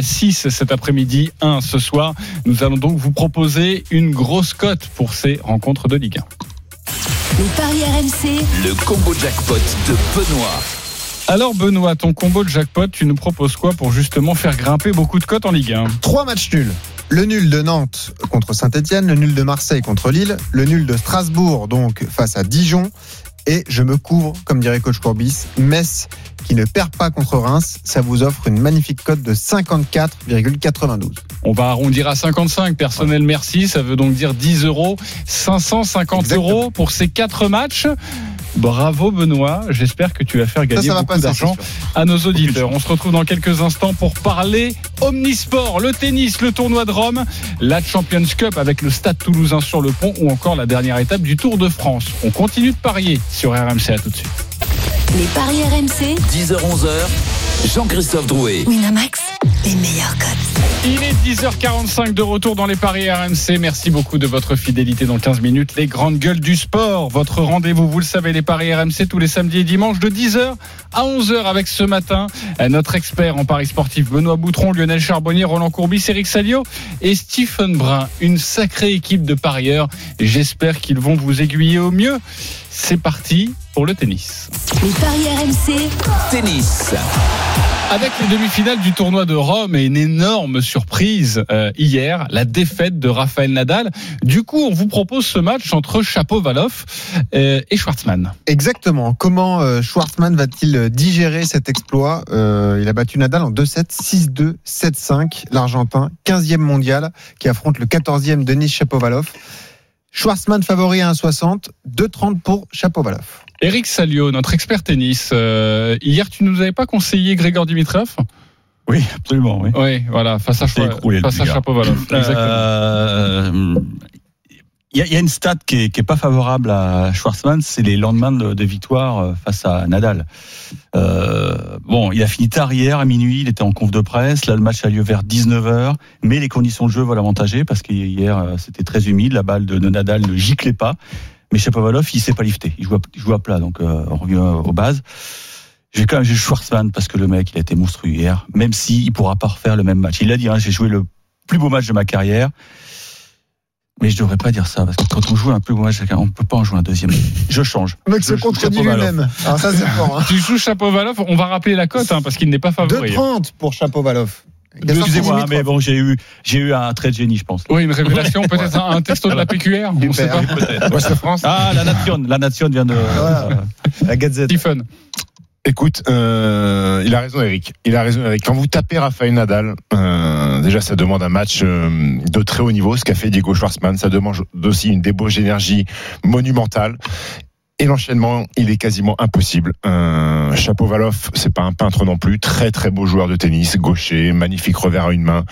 6 cet après-midi, 1 ce soir. Nous allons donc vous proposer une grosse cote pour ces rencontres de Ligue 1. Les paris RMC, le combo jackpot de Benoît. Alors Benoît, ton combo de jackpot, tu nous proposes quoi pour justement faire grimper beaucoup de cotes en Ligue 1 Trois matchs nuls. Le nul de Nantes contre Saint-Etienne, le nul de Marseille contre Lille, le nul de Strasbourg donc face à Dijon. Et je me couvre, comme dirait coach Courbis, Metz qui ne perd pas contre Reims. Ça vous offre une magnifique cote de 54,92. On va arrondir à 55. Personnel merci, ça veut donc dire 10 euros, 550 Exactement. euros pour ces quatre matchs. Bravo Benoît, j'espère que tu vas faire gagner ça va beaucoup d'argent à nos auditeurs. On se retrouve dans quelques instants pour parler omnisport, le tennis, le tournoi de Rome, la Champions Cup avec le Stade Toulousain sur le pont ou encore la dernière étape du Tour de France. On continue de parier sur RMC à tout de suite. les paris RMC, 10h-11h, Jean-Christophe Drouet. Winamax, Il est 10h45 de retour dans les paris RMC. Merci beaucoup de votre fidélité dans 15 minutes. Les grandes gueules du sport, votre rendez-vous, vous le savez, les paris RMC tous les samedis et dimanches de 10h à 11h avec ce matin euh, notre expert en paris sportif Benoît Boutron, Lionel Charbonnier, Roland Courbis, Eric Salio et Stephen Brun. Une sacrée équipe de parieurs. J'espère qu'ils vont vous aiguiller au mieux. c'est parti pour le tennis. Les paris RMC, Tennis. Avec les demi-finales du tournoi de Rome et une énorme surprise euh, hier, la défaite de Rafael Nadal. Du coup, on vous propose ce match entre Chapovalov euh, et Schwartzmann. Exactement. Comment euh, Schwartzmann va-t-il euh, digérer cet exploit Euh, Il a battu Nadal en 2-7, 6-2, 7-5. L'Argentin, 15e mondial, qui affronte le 14e Denis Chapovalov. Schwartzmann favori à 1,60, 2,30 pour Chapovalov. Eric Salio, notre expert tennis. euh, hier, tu nous avais pas conseillé Grégor Dimitrov? Oui, absolument. Oui. Oui, voilà, face à, écroulé, face à. Chapovalov. Exactement. Euh, Il y, a- il y a une stat qui est, qui est pas favorable à Schwarzman, c'est les lendemains de, de victoire euh, face à Nadal. Euh, bon, il a fini tard hier à minuit, il était en conf de presse. Là, le match a lieu vers 19h, mais les conditions de jeu vont l'avantager parce que hier euh, c'était très humide, la balle de, de Nadal ne giclait pas. Mais Shapovalov, il s'est pas lifté, il joue à, il joue à plat, donc euh, on revient aux bases. J'ai quand même j'ai Schwarzman parce que le mec, il a été monstrueux hier, même s'il il pourra pas refaire le même match. Il l'a dit, hein, j'ai joué le plus beau match de ma carrière. Mais je devrais pas dire ça, parce que quand on joue un plus beau match, on peut pas en jouer un deuxième. Je change. Le mec Je se contredit lui-même. Alors ça, c'est fort. Hein. Tu joues Chapovalov, on va rappeler la cote hein, parce qu'il n'est pas favori. 2,30 pour Chapovalov. Excusez-moi, hein, mais bon, j'ai eu, j'ai eu un trait de génie, je pense. Oui, une révélation, peut-être un, un texto de la PQR, on sait pas. France. Ah, la nation, la nation vient de. Voilà. La Gazette. Stephen. Écoute, euh, il a raison Eric. Il a raison Eric. Quand vous tapez Rafael Nadal, euh, déjà ça demande un match euh, de très haut niveau, ce qu'a fait Diego Schwartzmann. Ça demande aussi une débauche d'énergie monumentale. Et l'enchaînement, il est quasiment impossible. Euh, Chapovalov, c'est pas un peintre non plus. Très très beau joueur de tennis, gaucher, magnifique revers à une main.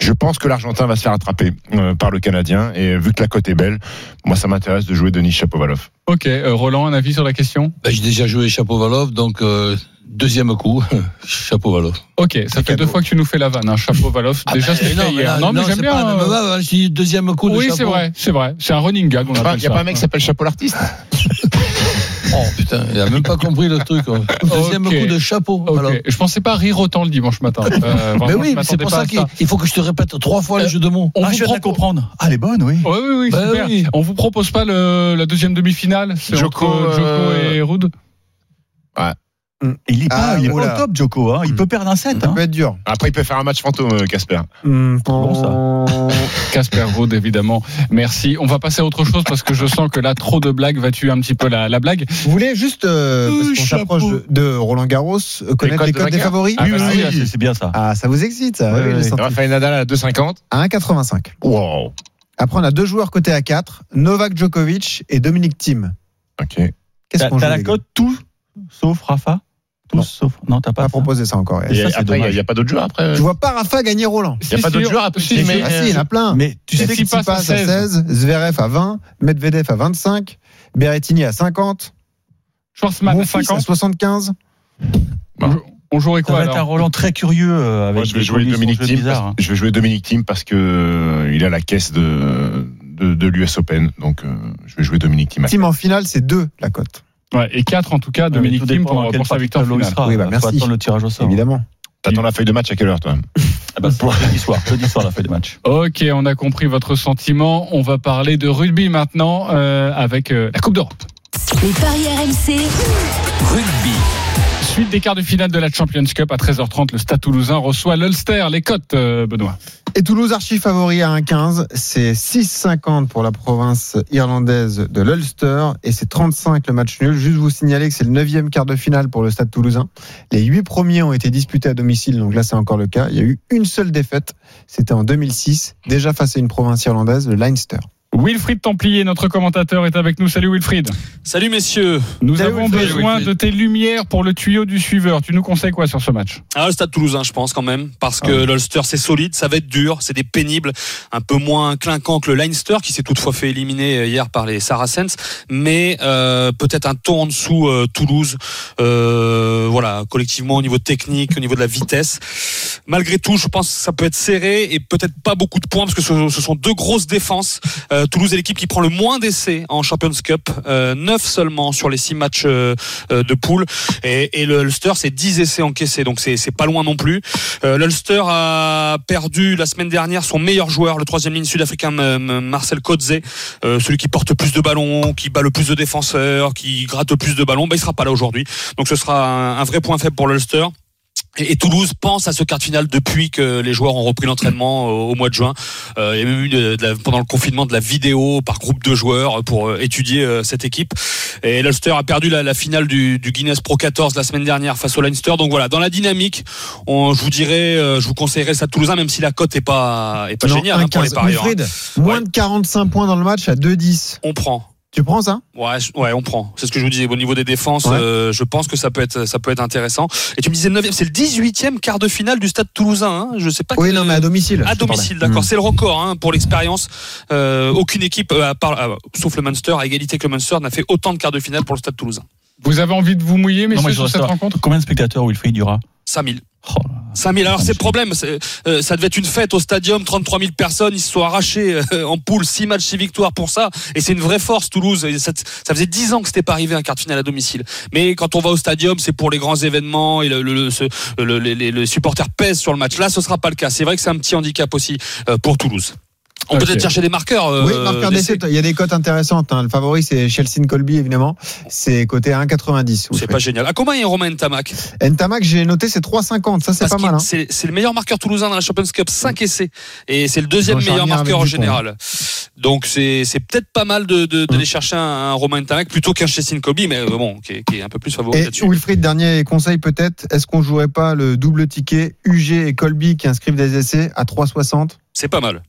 Je pense que l'Argentin va se faire attraper euh, par le Canadien. Et vu que la cote est belle, moi ça m'intéresse de jouer Denis Chapovalov. Ok, euh, Roland, un avis sur la question? Ben, J'ai déjà joué Chapovalov, donc euh, deuxième coup, Chapovalov. Ok, ça fait deux fois que tu nous fais la vanne, hein, Chapovalov. Déjà, ben, c'était non, mais hier. là, Non, mais non, j'aime bien. pas la même euh, je dis deuxième coup de Oui, Chapo. c'est vrai, c'est vrai. C'est un running gag, Il n'y a ça. pas un mec qui s'appelle Chapeau l'artiste? Oh putain, il a même pas compris le truc. quoi. Deuxième Ok. coup de chapeau. Ok, alors. Je pensais pas rire autant le dimanche matin. Euh, vraiment, Mais oui, c'est pour pas ça qu'il il faut que je te répète trois fois le Euh, jeu de mots. On ah, vous je propose- comprendre. Ah, elle est bonne, oui. Oui, oui, oui, Bah super. oui. On vous propose pas le, la deuxième demi-finale entre Djoko euh, et Rude Il est pas, Ah, il est pas oula. au top, Joko. Hein. Il peut perdre un set. Ça Hein. peut être dur. Après, il peut faire un match fantôme, euh, Casper. Hmm, Bon, Casper Rude, évidemment. Merci. On va passer à autre chose parce que je sens que là, trop de blagues va tuer un petit peu la, la blague? Vous voulez juste, euh, parce Euh, qu'on s'approche de, de Roland Garros, euh, connaître codes les de codes des vainqueur. favoris? Ah, oui, bah, oui, oui. c'est- bien ça. Ah, ça vous excite, ça Ouais, Oui, les. Rafael Nadal à 2,50. À 1,85. Wow. Après, on a deux joueurs côté A4, Novak Djokovic et Dominique Thiem. Ok. Qu'est-ce T'as qu'on joue t'as la les cote tout sauf Rafa Tous Non. sauf. Non, t'as pas. Pas ça proposé ça encore. Et Et ça, après, il n'y a, pas d'autres joueurs après. Je vois pas Rafa gagner Roland. Il n'y a pas d'autres joueurs après. Si, mais- Ah si, il y en a plein. Mais tu sais, Tsitsipas Tsitsipas à à 16. 16, Zverev à 20, Medvedev à 25, Berrettini à 50, Schwarzman, à 50. 75. On jou- On jouerait ça quoi va être un alors Roland très curieux euh, avec Moi, je vais jouer Dominique Thiem. parce- hein. Je vais jouer Dominique Thiem parce que euh, il a la caisse de de, de l'US Open. Donc, euh, je vais jouer Dominique Thiem. Team en finale, c'est 2 la cote. Ouais, Et 4 en tout cas, Ouais, Dominique tout Thiem pour, pour sa victoire finale. sera. Oui, bah, Faut merci. attendre le tirage au sort. Évidemment. T'attends la feuille de match à quelle heure, toi Ah bah, jeudi soir. Jeudi soir, la feuille de match. Ok, on a compris votre sentiment. On va parler de rugby maintenant euh, avec euh, la Coupe d'Europe. Les paris RMC, Rugby. Suite des quarts de finale de la Champions Cup à 13h30, le Stade Toulousain reçoit l'Ulster. Les cotes, euh, Benoît. Et Toulouse archi favori à 1,15. C'est 6,50 pour la province irlandaise de l'Ulster et c'est 35 le match nul. Juste vous signaler que c'est le 9e quart de finale pour le stade toulousain. Les 8 premiers ont été disputés à domicile, donc là c'est encore le cas. Il y a eu une seule défaite. C'était en 2006, déjà face à une province irlandaise, le Leinster. Wilfried Templier, notre commentateur, est avec nous. Salut Wilfried. Salut messieurs. Nous Salut avons Wilfried. besoin Wilfried. de tes lumières pour le tuyau du suiveur. Tu nous conseilles quoi sur ce match? Ah, le Stade Toulousain, je pense quand même, parce que l'Ulster c'est solide, ça va être dur, c'est des pénibles, un peu moins clinquant que le Leinster qui s'est toutefois fait éliminer hier par les Saracens, mais euh, peut-être un ton en dessous euh, Toulouse, euh, voilà, collectivement au niveau technique, au niveau de la vitesse. Malgré tout, je pense que ça peut être serré et peut-être pas beaucoup de points parce que ce, ce sont deux grosses défenses euh, Toulouse est l'équipe qui prend le moins d'essais en Champions Cup, euh, 9 seulement sur les 6 matchs euh, de poule. Et, et c'est 10 essais encaissés, donc c'est pas loin non plus. Euh, L'Ulster a perdu la semaine dernière son meilleur joueur, le troisième ligne sud-africain Marcel Kotze, euh, celui qui porte plus de ballons, qui bat le plus de défenseurs, qui gratte le plus de ballons. Bah, il sera pas là aujourd'hui, donc ce sera un, un vrai point faible pour l'Ulster. Et, Toulouse pense à ce quart de finale depuis que les joueurs ont repris l'entraînement au, au mois de juin. Euh, il y a même eu de- de la- pendant le confinement de la vidéo par groupe de joueurs pour euh, étudier euh, cette équipe. Et l'Ulster a perdu la, la finale du, du Guinness Pro 14 la semaine dernière face au Leinster. Donc voilà, dans la dynamique, on, je vous dirais, euh, je vous conseillerais ça Toulousain, même si la cote est pas est pas Non, géniale hein, pour les 1,15. parieurs. hein. Moins de 45 points dans le match à 2-10. On prend. Tu prends ça? Ouais, ouais, on prend. C'est ce que je vous disais. Au niveau des défenses, Ouais. euh, je pense que ça peut être, ça peut être intéressant. Et tu me disais le 9 c'est le 18e quart de finale du Stade Toulousain. Hein. Je sais pas. Oui, quel- non, mais à domicile. À domicile, d'accord. Mm. C'est le record hein, pour l'expérience. Euh, aucune équipe, euh, à part, euh, sauf le Munster, à égalité que le Munster, n'a fait autant de quarts de finale pour le Stade Toulousain. Vous avez envie de vous mouiller, je sur cette rencontre? Combien de spectateurs Wilfried il y aura? 5000. Oh là là. 5000. Alors c'est problème. euh, ça devait être une fête au stadium, 33 000 personnes. Ils se sont arrachés euh, en poule, 6 matchs, 6 victoires pour ça. Et c'est une vraie force Toulouse. Ça, faisait 10 ans que c'était pas arrivé un quart de finale à domicile. Mais quand on va au stadium, c'est pour les grands événements et le, le, le- le- supporters pèsent sur le match. Là, ce sera pas le cas. C'est vrai que c'est un petit handicap aussi euh, pour Toulouse. On peut peut-être chercher des marqueurs. euh, Oui, marqueur d'essai. il y a des cotes intéressantes. hein. Le favori, c'est Chelsea Colby, évidemment. C'est coté à 1,90. C'est pas génial. À combien est Romain Tamac Ntamak, j'ai noté, c'est 3,50. Ça, c'est pas mal. hein. C'est le meilleur marqueur toulousain dans la Champions Cup, 5 essais. Et c'est le deuxième meilleur marqueur en général. Donc c'est c'est peut-être pas mal de de- Hum. d'aller chercher un, un Romain Tamac plutôt qu'un Chessin Kobe, mais euh, bon, qui est, qui est un peu plus favori Et là-dessus. Wilfried, dernier conseil peut-être. Est-ce qu'on jouerait pas le double ticket UG et Colby qui inscrivent des essais à 3,60 C'est pas mal.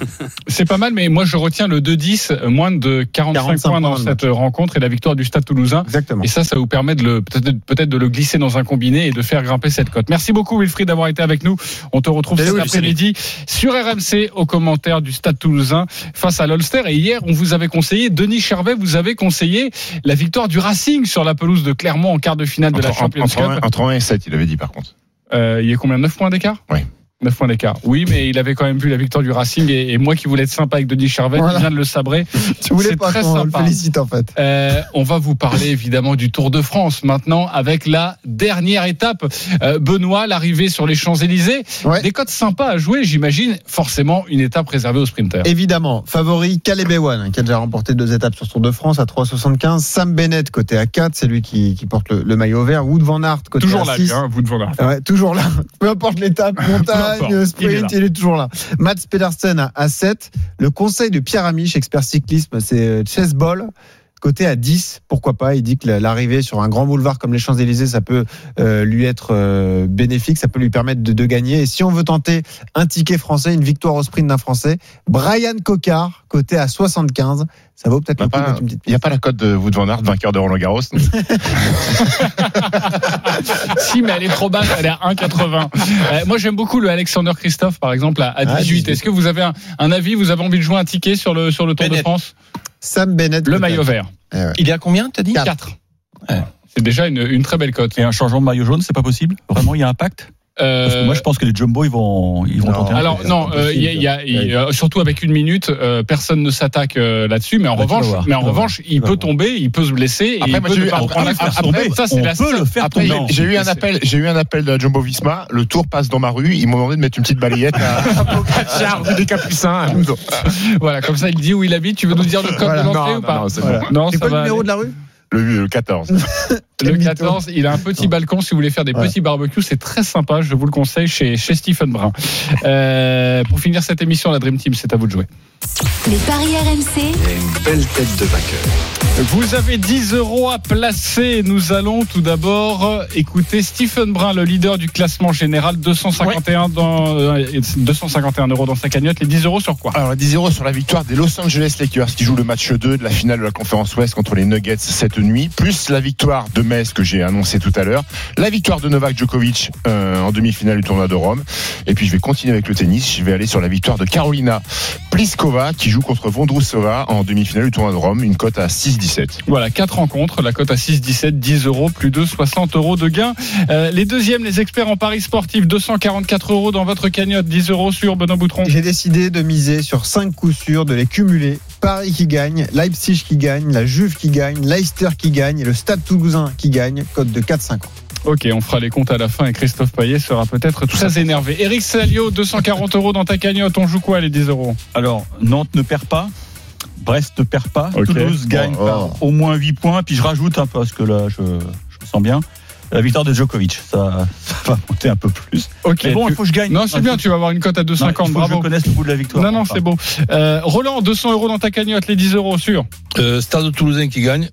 C'est pas mal, mais moi je retiens le 2-10, euh, moins de 45, 45 points dans points, cette rencontre et la victoire du Stade Toulousain. Exactement. Et ça, ça vous permet de le peut-être de le glisser dans un combiné et de faire grimper cette cote. Merci beaucoup Wilfried d'avoir été avec nous. On te retrouve cet après-midi sur RMC au commentaire du Stade Toulousain face à l'Ulster. Et hier, on vous avait conseillé, Denis Chervet, vous avez conseillé la victoire du Racing sur la pelouse de Clermont en quart de finale de la Champions entre, Cup. 1 et 7, il avait dit par contre. Euh, il y a combien? 9 points d'écart? Oui. 9 points d'écart. Oui, mais il avait quand même vu la victoire du Racing et, et moi qui voulais être sympa avec Denis Charvet, Voilà. il vient de le sabrer. Tu voulais pas très qu'on le félicite en fait. Euh, on va vous parler évidemment du Tour de France maintenant avec la dernière étape. Euh, Benoît, l'arrivée sur les Champs-Élysées. Ouais. Des codes sympas à jouer, j'imagine. Forcément, une étape réservée aux sprinters. Évidemment, favori Caleb Ewan, qui a déjà remporté deux étapes sur Tour de France à 3,75. Sam Bennett côté à 4, c'est lui qui, qui porte le, le maillot vert. Wood Van Aert côté Toujours à là, 6. lui, hein, vous devant là. Ouais, toujours là. Peu importe l'étape, montagne, importe, il est sprint, là. il est toujours là. Mats Pedersen à- à 7. Le conseil de Pierre Amiche, expert cyclisme, c'est euh, Chess Ball. Côté à 10, pourquoi pas? Il dit que la- l'arrivée sur un grand boulevard comme les Champs-Élysées, ça peut euh, lui être euh, bénéfique, ça peut lui permettre de, de gagner. Et si on veut tenter un ticket français, une victoire au sprint d'un Français, Brian Cocard, côté à 75, ça vaut peut-être le coup une petite Il n'y a pas la cote de Wood Van Aert, vainqueur de Roland Garros. si, mais elle est trop basse, elle est à 1,80. Euh, moi, j'aime beaucoup le Alexander Christophe, par exemple, à, à 18. Ah, 18. Est-ce que vous avez un, un avis? Vous avez envie de jouer un ticket sur le, sur le Tour de. France? Sam Bennett. Le maillot vert. Eh ouais. Il est à combien, t'as dit? 4. Ouais. C'est déjà une, une très belle cote. Et un changement de maillot jaune, c'est pas possible? Vraiment, il y a un pacte? Parce que Euh, moi, je pense que les jumbo, ils vont, ils vont non. tenter Alors non, euh, il y a, il y a- il y a- surtout avec une minute, euh, personne ne s'attaque euh, là-dessus. Mais en Bah, revanche, mais en revanche, il peut tomber, il peut se blesser. et Après, il moi, peut eu- pas après, après, ça, c'est la le faire Après, tomber. j'ai- J'ai eu un appel, j'ai eu un appel de Jumbo Visma. Le tour passe dans ma rue. Ils m'ont demandé de mettre une petite balayette à Pogacar, des Capucins. Voilà, comme ça, il dit où il habite. Tu veux nous dire le code Voilà. de l'entrée ou pas non, non, c'est Voilà. bon. Non, C'est ça quoi le numéro de la rue Le, le 14. Le Quel 14, il a un petit balcon si vous voulez faire des Ouais. petits barbecues, c'est très sympa, je vous le conseille chez, chez Stephen Brun. Euh, pour finir cette émission, la Dream Team, c'est à vous de jouer. Les paris RMC, une belle tête de vainqueur. Vous avez 10 euros à placer. Nous allons tout d'abord euh, écouter Stephen Brun, le leader du classement général, 251, dans, euh, 251 euros dans sa cagnotte. Les 10 euros sur quoi? Alors, 10 euros sur la victoire des Los Angeles Lakers qui jouent le match 2 de la finale de la conférence Ouest contre les Nuggets cette nuit, plus la victoire de Metz que j'ai annoncé tout à l'heure, la victoire de Novak Djokovic euh, en demi-finale du tournoi de Rome. Et puis je vais continuer avec le tennis. Je vais aller sur la victoire de Carolina Pliskova qui joue contre Vondrousova en demi-finale du tournoi de Rome, une cote à 6-17. Voilà, quatre rencontres, la cote à 6, 17, 10 euros, plus de 60 euros de gain. Euh, les deuxièmes, les experts en paris sportifs, 244 euros dans votre cagnotte, 10 euros sur Benoît Boutron. J'ai décidé de miser sur 5 coups sûrs, de les cumuler. Paris qui gagne, Leipzig qui gagne, la Juve qui gagne, Leicester qui gagne et le Stade Toulousain qui gagne, cote de 4,50. Ok, on fera les comptes à la fin et Christophe Payet sera peut-être très énervé. Eric Salio, 240 euros dans ta cagnotte, on joue quoi les 10 euros? Alors, Nantes ne perd pas. Brest ne perd pas. Toulouse gagne Oh, oh. par au moins 8 points. Puis je rajoute un peu, parce que là, je, je me sens bien. La victoire de Djokovic, ça, ça va monter un peu plus. Ok, Mais bon, tu- il faut que je gagne. Non, c'est bien, tu vas avoir une cote à Non, il 2,50, faut que bravo. je connaisse le bout de la victoire. Non, non, c'est beau. Euh, Roland, 200 euros dans ta cagnotte, les 10 euros sur. Euh, Stade Toulousain qui gagne.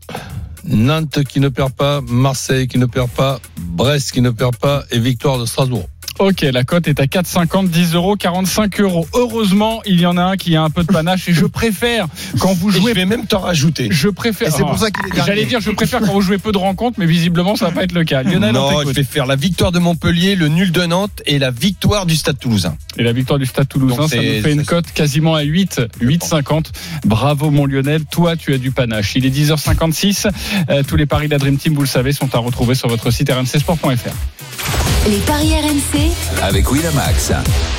Nantes qui ne perd pas, Marseille qui ne perd pas, Brest qui ne perd pas et victoire de Strasbourg. Ok, la cote est à 4,50, 10 euros, 45 euros. Heureusement, il y en a un qui a un peu de panache et je préfère quand vous Et jouez. je vais même t'en rajouter. Je préfère. Et c'est pour Ah, ça qu'il est. J'allais dire, je préfère quand vous jouez peu de rencontres, mais visiblement, ça va pas être le cas. Lionel, on non, je vais faire la victoire de Montpellier, le nul de Nantes et la victoire du Stade Toulousain. Et la victoire du Stade Toulousain, Donc ça c'est- nous fait une cote quasiment à 8, 8,50. Bravo mon Lionel, toi tu as du panache. Il est 10h56. Euh, tous les paris de la Dream Team, vous le savez, sont à retrouver sur votre site rmcsport.fr. Les paris RMC. Avec Winamax,